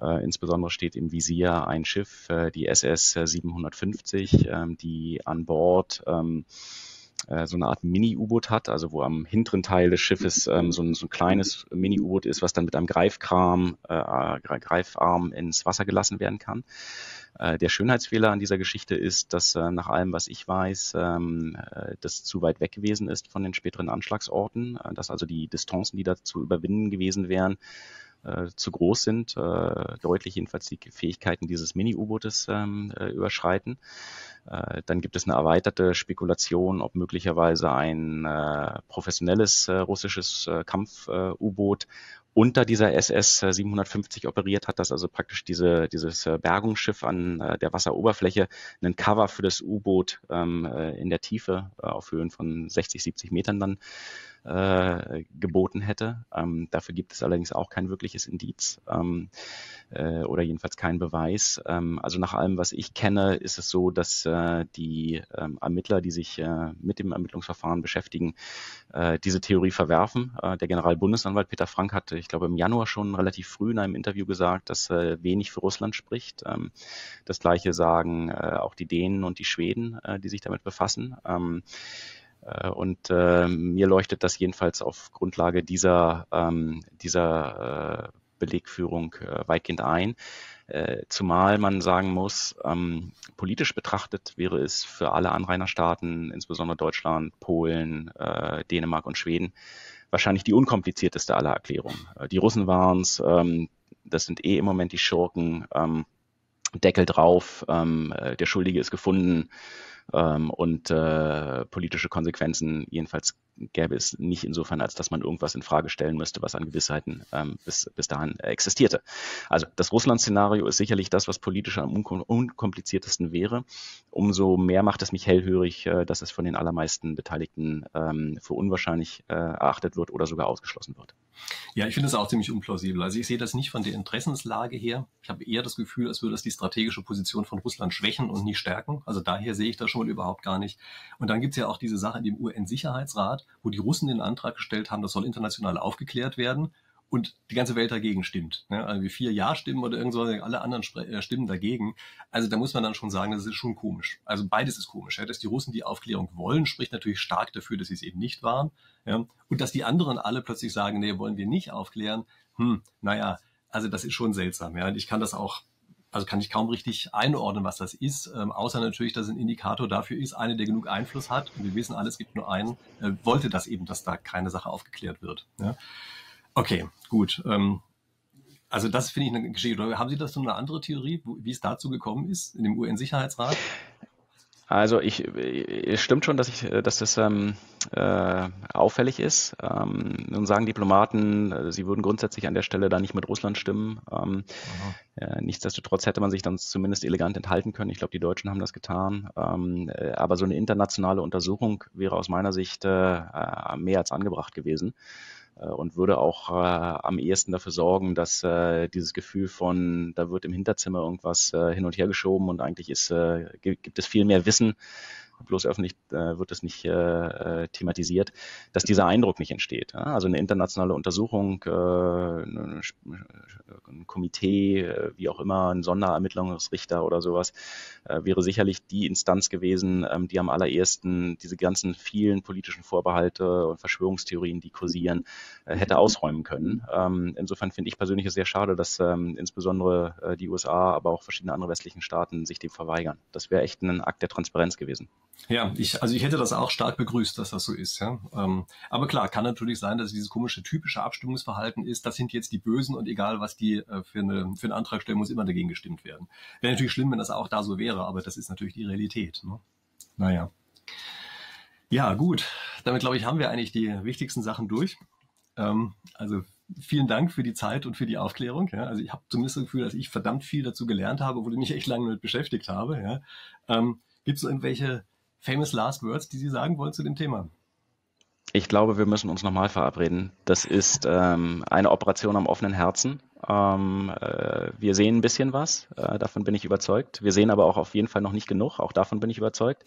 [SPEAKER 2] Äh, insbesondere steht im Visier ein Schiff, äh, die SS 750, äh, die an Bord ähm, äh, so eine Art Mini-U-Boot hat, also wo am hinteren Teil des Schiffes ähm, so, ein, so ein kleines Mini-U-Boot ist, was dann mit einem Greifkram, äh, Greifarm ins Wasser gelassen werden kann. Äh, der Schönheitsfehler an dieser Geschichte ist, dass äh, nach allem, was ich weiß, ähm, äh, das zu weit weg gewesen ist von den späteren Anschlagsorten, äh, dass also die Distanzen, die da zu überwinden gewesen wären, äh, zu groß sind, äh, deutlich jedenfalls die Fähigkeiten dieses Mini-U-Bootes ähm, äh, überschreiten. Äh, dann gibt es eine erweiterte Spekulation, ob möglicherweise ein äh, professionelles äh, russisches Kampf-U-Boot unter dieser SS 750 operiert hat, dass also praktisch diese, dieses Bergungsschiff an der Wasseroberfläche einen Cover für das U-Boot ähm, in der Tiefe auf Höhen von 60, 70 Metern dann äh, geboten hätte. Ähm, dafür gibt es allerdings auch kein wirkliches Indiz ähm, äh, oder jedenfalls keinen Beweis. Ähm, also nach allem, was ich kenne, ist es so, dass äh, die ähm, Ermittler, die sich äh, mit dem Ermittlungsverfahren beschäftigen, äh, diese Theorie verwerfen. Äh, der Generalbundesanwalt Peter Frank hatte, ich glaube, im Januar schon relativ früh in einem Interview gesagt, dass wenig für Russland spricht. Ähm, das gleiche sagen auch die Dänen und die Schweden, die sich damit befassen. Äh, und äh, mir leuchtet das jedenfalls auf Grundlage dieser, ähm, dieser äh, Belegführung äh, weitgehend ein. Äh, zumal man sagen muss, ähm, politisch betrachtet wäre es für alle Anrainerstaaten, insbesondere Deutschland, Polen, äh, Dänemark und Schweden, wahrscheinlich die unkomplizierteste aller Erklärungen. Äh, die Russen waren es, ähm, das sind eh im Moment die Schurken. Ähm, Deckel drauf, ähm, äh, der Schuldige ist gefunden ähm, und äh, politische Konsequenzen jedenfalls gäbe es nicht insofern, als dass man irgendwas in Frage stellen müsste, was an Gewissheiten ähm, bis, bis dahin existierte. Also das Russland-Szenario ist sicherlich das, was politisch am unkompliziertesten wäre. Umso mehr macht es mich hellhörig, äh, dass es von den allermeisten Beteiligten ähm, für unwahrscheinlich äh, erachtet wird oder sogar ausgeschlossen wird.
[SPEAKER 1] Ja, ich finde es auch ziemlich unplausibel. Also ich sehe das nicht von der Interessenslage her. Ich habe eher das Gefühl, als würde das die strategische Position von Russland schwächen und nicht stärken. Also daher sehe ich das schon überhaupt gar nicht. Und dann gibt es ja auch diese Sache in dem UN-Sicherheitsrat, wo die Russen den Antrag gestellt haben, das soll international aufgeklärt werden und die ganze Welt dagegen stimmt. Ne? Also vier Ja-Stimmen oder irgend so, alle anderen äh, stimmen dagegen. Also da muss man dann schon sagen, das ist schon komisch. Also beides ist komisch. Ja? Dass die Russen die Aufklärung wollen, spricht natürlich stark dafür, dass sie es eben nicht waren. Ja? Und dass die anderen alle plötzlich sagen, nee, wollen wir nicht aufklären. Hm, naja, also das ist schon seltsam. Ja? Und ich kann das auch also kann ich kaum richtig einordnen, was das ist, ähm, außer natürlich, dass ein Indikator dafür ist, eine, der genug Einfluss hat, und wir wissen alle, es gibt nur einen, äh, wollte das eben, dass da keine Sache aufgeklärt wird. Ja? Okay, gut. Ähm, also das finde ich eine Geschichte. Haben Sie das so eine andere Theorie, wie es dazu gekommen ist in dem UN-Sicherheitsrat?
[SPEAKER 2] Also ich, es stimmt schon, dass ich, dass das ähm, äh, auffällig ist. Ähm, nun sagen Diplomaten, äh, sie würden grundsätzlich an der Stelle da nicht mit Russland stimmen. Ähm, äh, nichtsdestotrotz hätte man sich dann zumindest elegant enthalten können. Ich glaube, die Deutschen haben das getan. Ähm, äh, aber so eine internationale Untersuchung wäre aus meiner Sicht äh, äh mehr als angebracht gewesen. Äh, und würde auch äh, am ehesten dafür sorgen, dass äh, dieses Gefühl von, da wird im Hinterzimmer irgendwas äh, hin und her geschoben und eigentlich ist, äh, gibt es viel mehr Wissen, bloß öffentlich äh, wird es nicht äh, äh, thematisiert, dass dieser Eindruck nicht entsteht. Ja? Also eine internationale Untersuchung, äh, ein Komitee, äh, wie auch immer, ein Sonderermittlungsrichter oder sowas, äh, wäre sicherlich die Instanz gewesen, ähm, die am allerersten diese ganzen vielen politischen Vorbehalte und Verschwörungstheorien, die kursieren, äh, hätte ausräumen können. Ähm, insofern finde ich persönlich es sehr schade, dass ähm, insbesondere äh, die USA, aber auch verschiedene andere westlichen Staaten sich dem verweigern. Das wäre echt ein Akt der Transparenz gewesen.
[SPEAKER 1] Ja, ich, also ich hätte das auch stark begrüßt, dass das so ist. Ja. Ähm, aber klar, kann natürlich sein, dass dieses komische typische Abstimmungsverhalten ist, das sind jetzt die Bösen und egal, was die äh, für, eine, für einen Antrag stellen, muss immer dagegen gestimmt werden. Wäre natürlich schlimm, wenn das auch da so wäre, aber das ist natürlich die Realität. Ne? Naja. Ja, gut. Damit, glaube ich, haben wir eigentlich die wichtigsten Sachen durch. Ähm, also vielen Dank für die Zeit und für die Aufklärung. Ja. Also ich habe zumindest das Gefühl, dass ich verdammt viel dazu gelernt habe, obwohl ich mich echt lange damit beschäftigt habe. Ja. Ähm, Gibt es irgendwelche famous last words, die Sie sagen wollen zu dem Thema?
[SPEAKER 2] Ich glaube, wir müssen uns nochmal verabreden. Das ist ähm, eine Operation am offenen Herzen. Ähm, äh, wir sehen ein bisschen was, äh, davon bin ich überzeugt. Wir sehen aber auch auf jeden Fall noch nicht genug, auch davon bin ich überzeugt.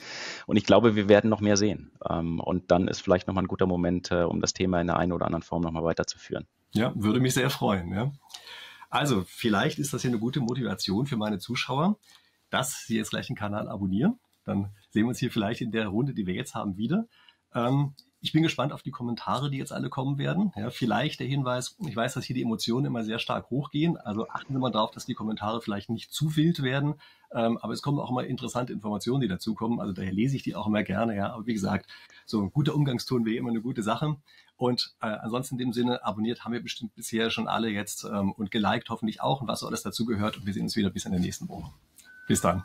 [SPEAKER 2] Und ich glaube, wir werden noch mehr sehen. Ähm, und dann ist vielleicht nochmal ein guter Moment, äh, um das Thema in der einen oder anderen Form nochmal weiterzuführen.
[SPEAKER 1] Ja, würde mich sehr freuen. Ja. Also, vielleicht ist das hier eine gute Motivation für meine Zuschauer, dass sie jetzt gleich den Kanal abonnieren dann sehen wir uns hier vielleicht in der Runde, die wir jetzt haben, wieder. Ähm, ich bin gespannt auf die Kommentare, die jetzt alle kommen werden. Ja, vielleicht der Hinweis, ich weiß, dass hier die Emotionen immer sehr stark hochgehen, also achten Sie mal darauf, dass die Kommentare vielleicht nicht zu wild werden, ähm, aber es kommen auch immer interessante Informationen, die dazukommen, also daher lese ich die auch immer gerne, ja, aber wie gesagt, so ein guter Umgangston wäre immer eine gute Sache und äh, ansonsten in dem Sinne, abonniert haben wir bestimmt bisher schon alle jetzt ähm, und geliked hoffentlich auch und was so alles dazu gehört und wir sehen uns wieder bis in der nächsten Woche. Bis dann.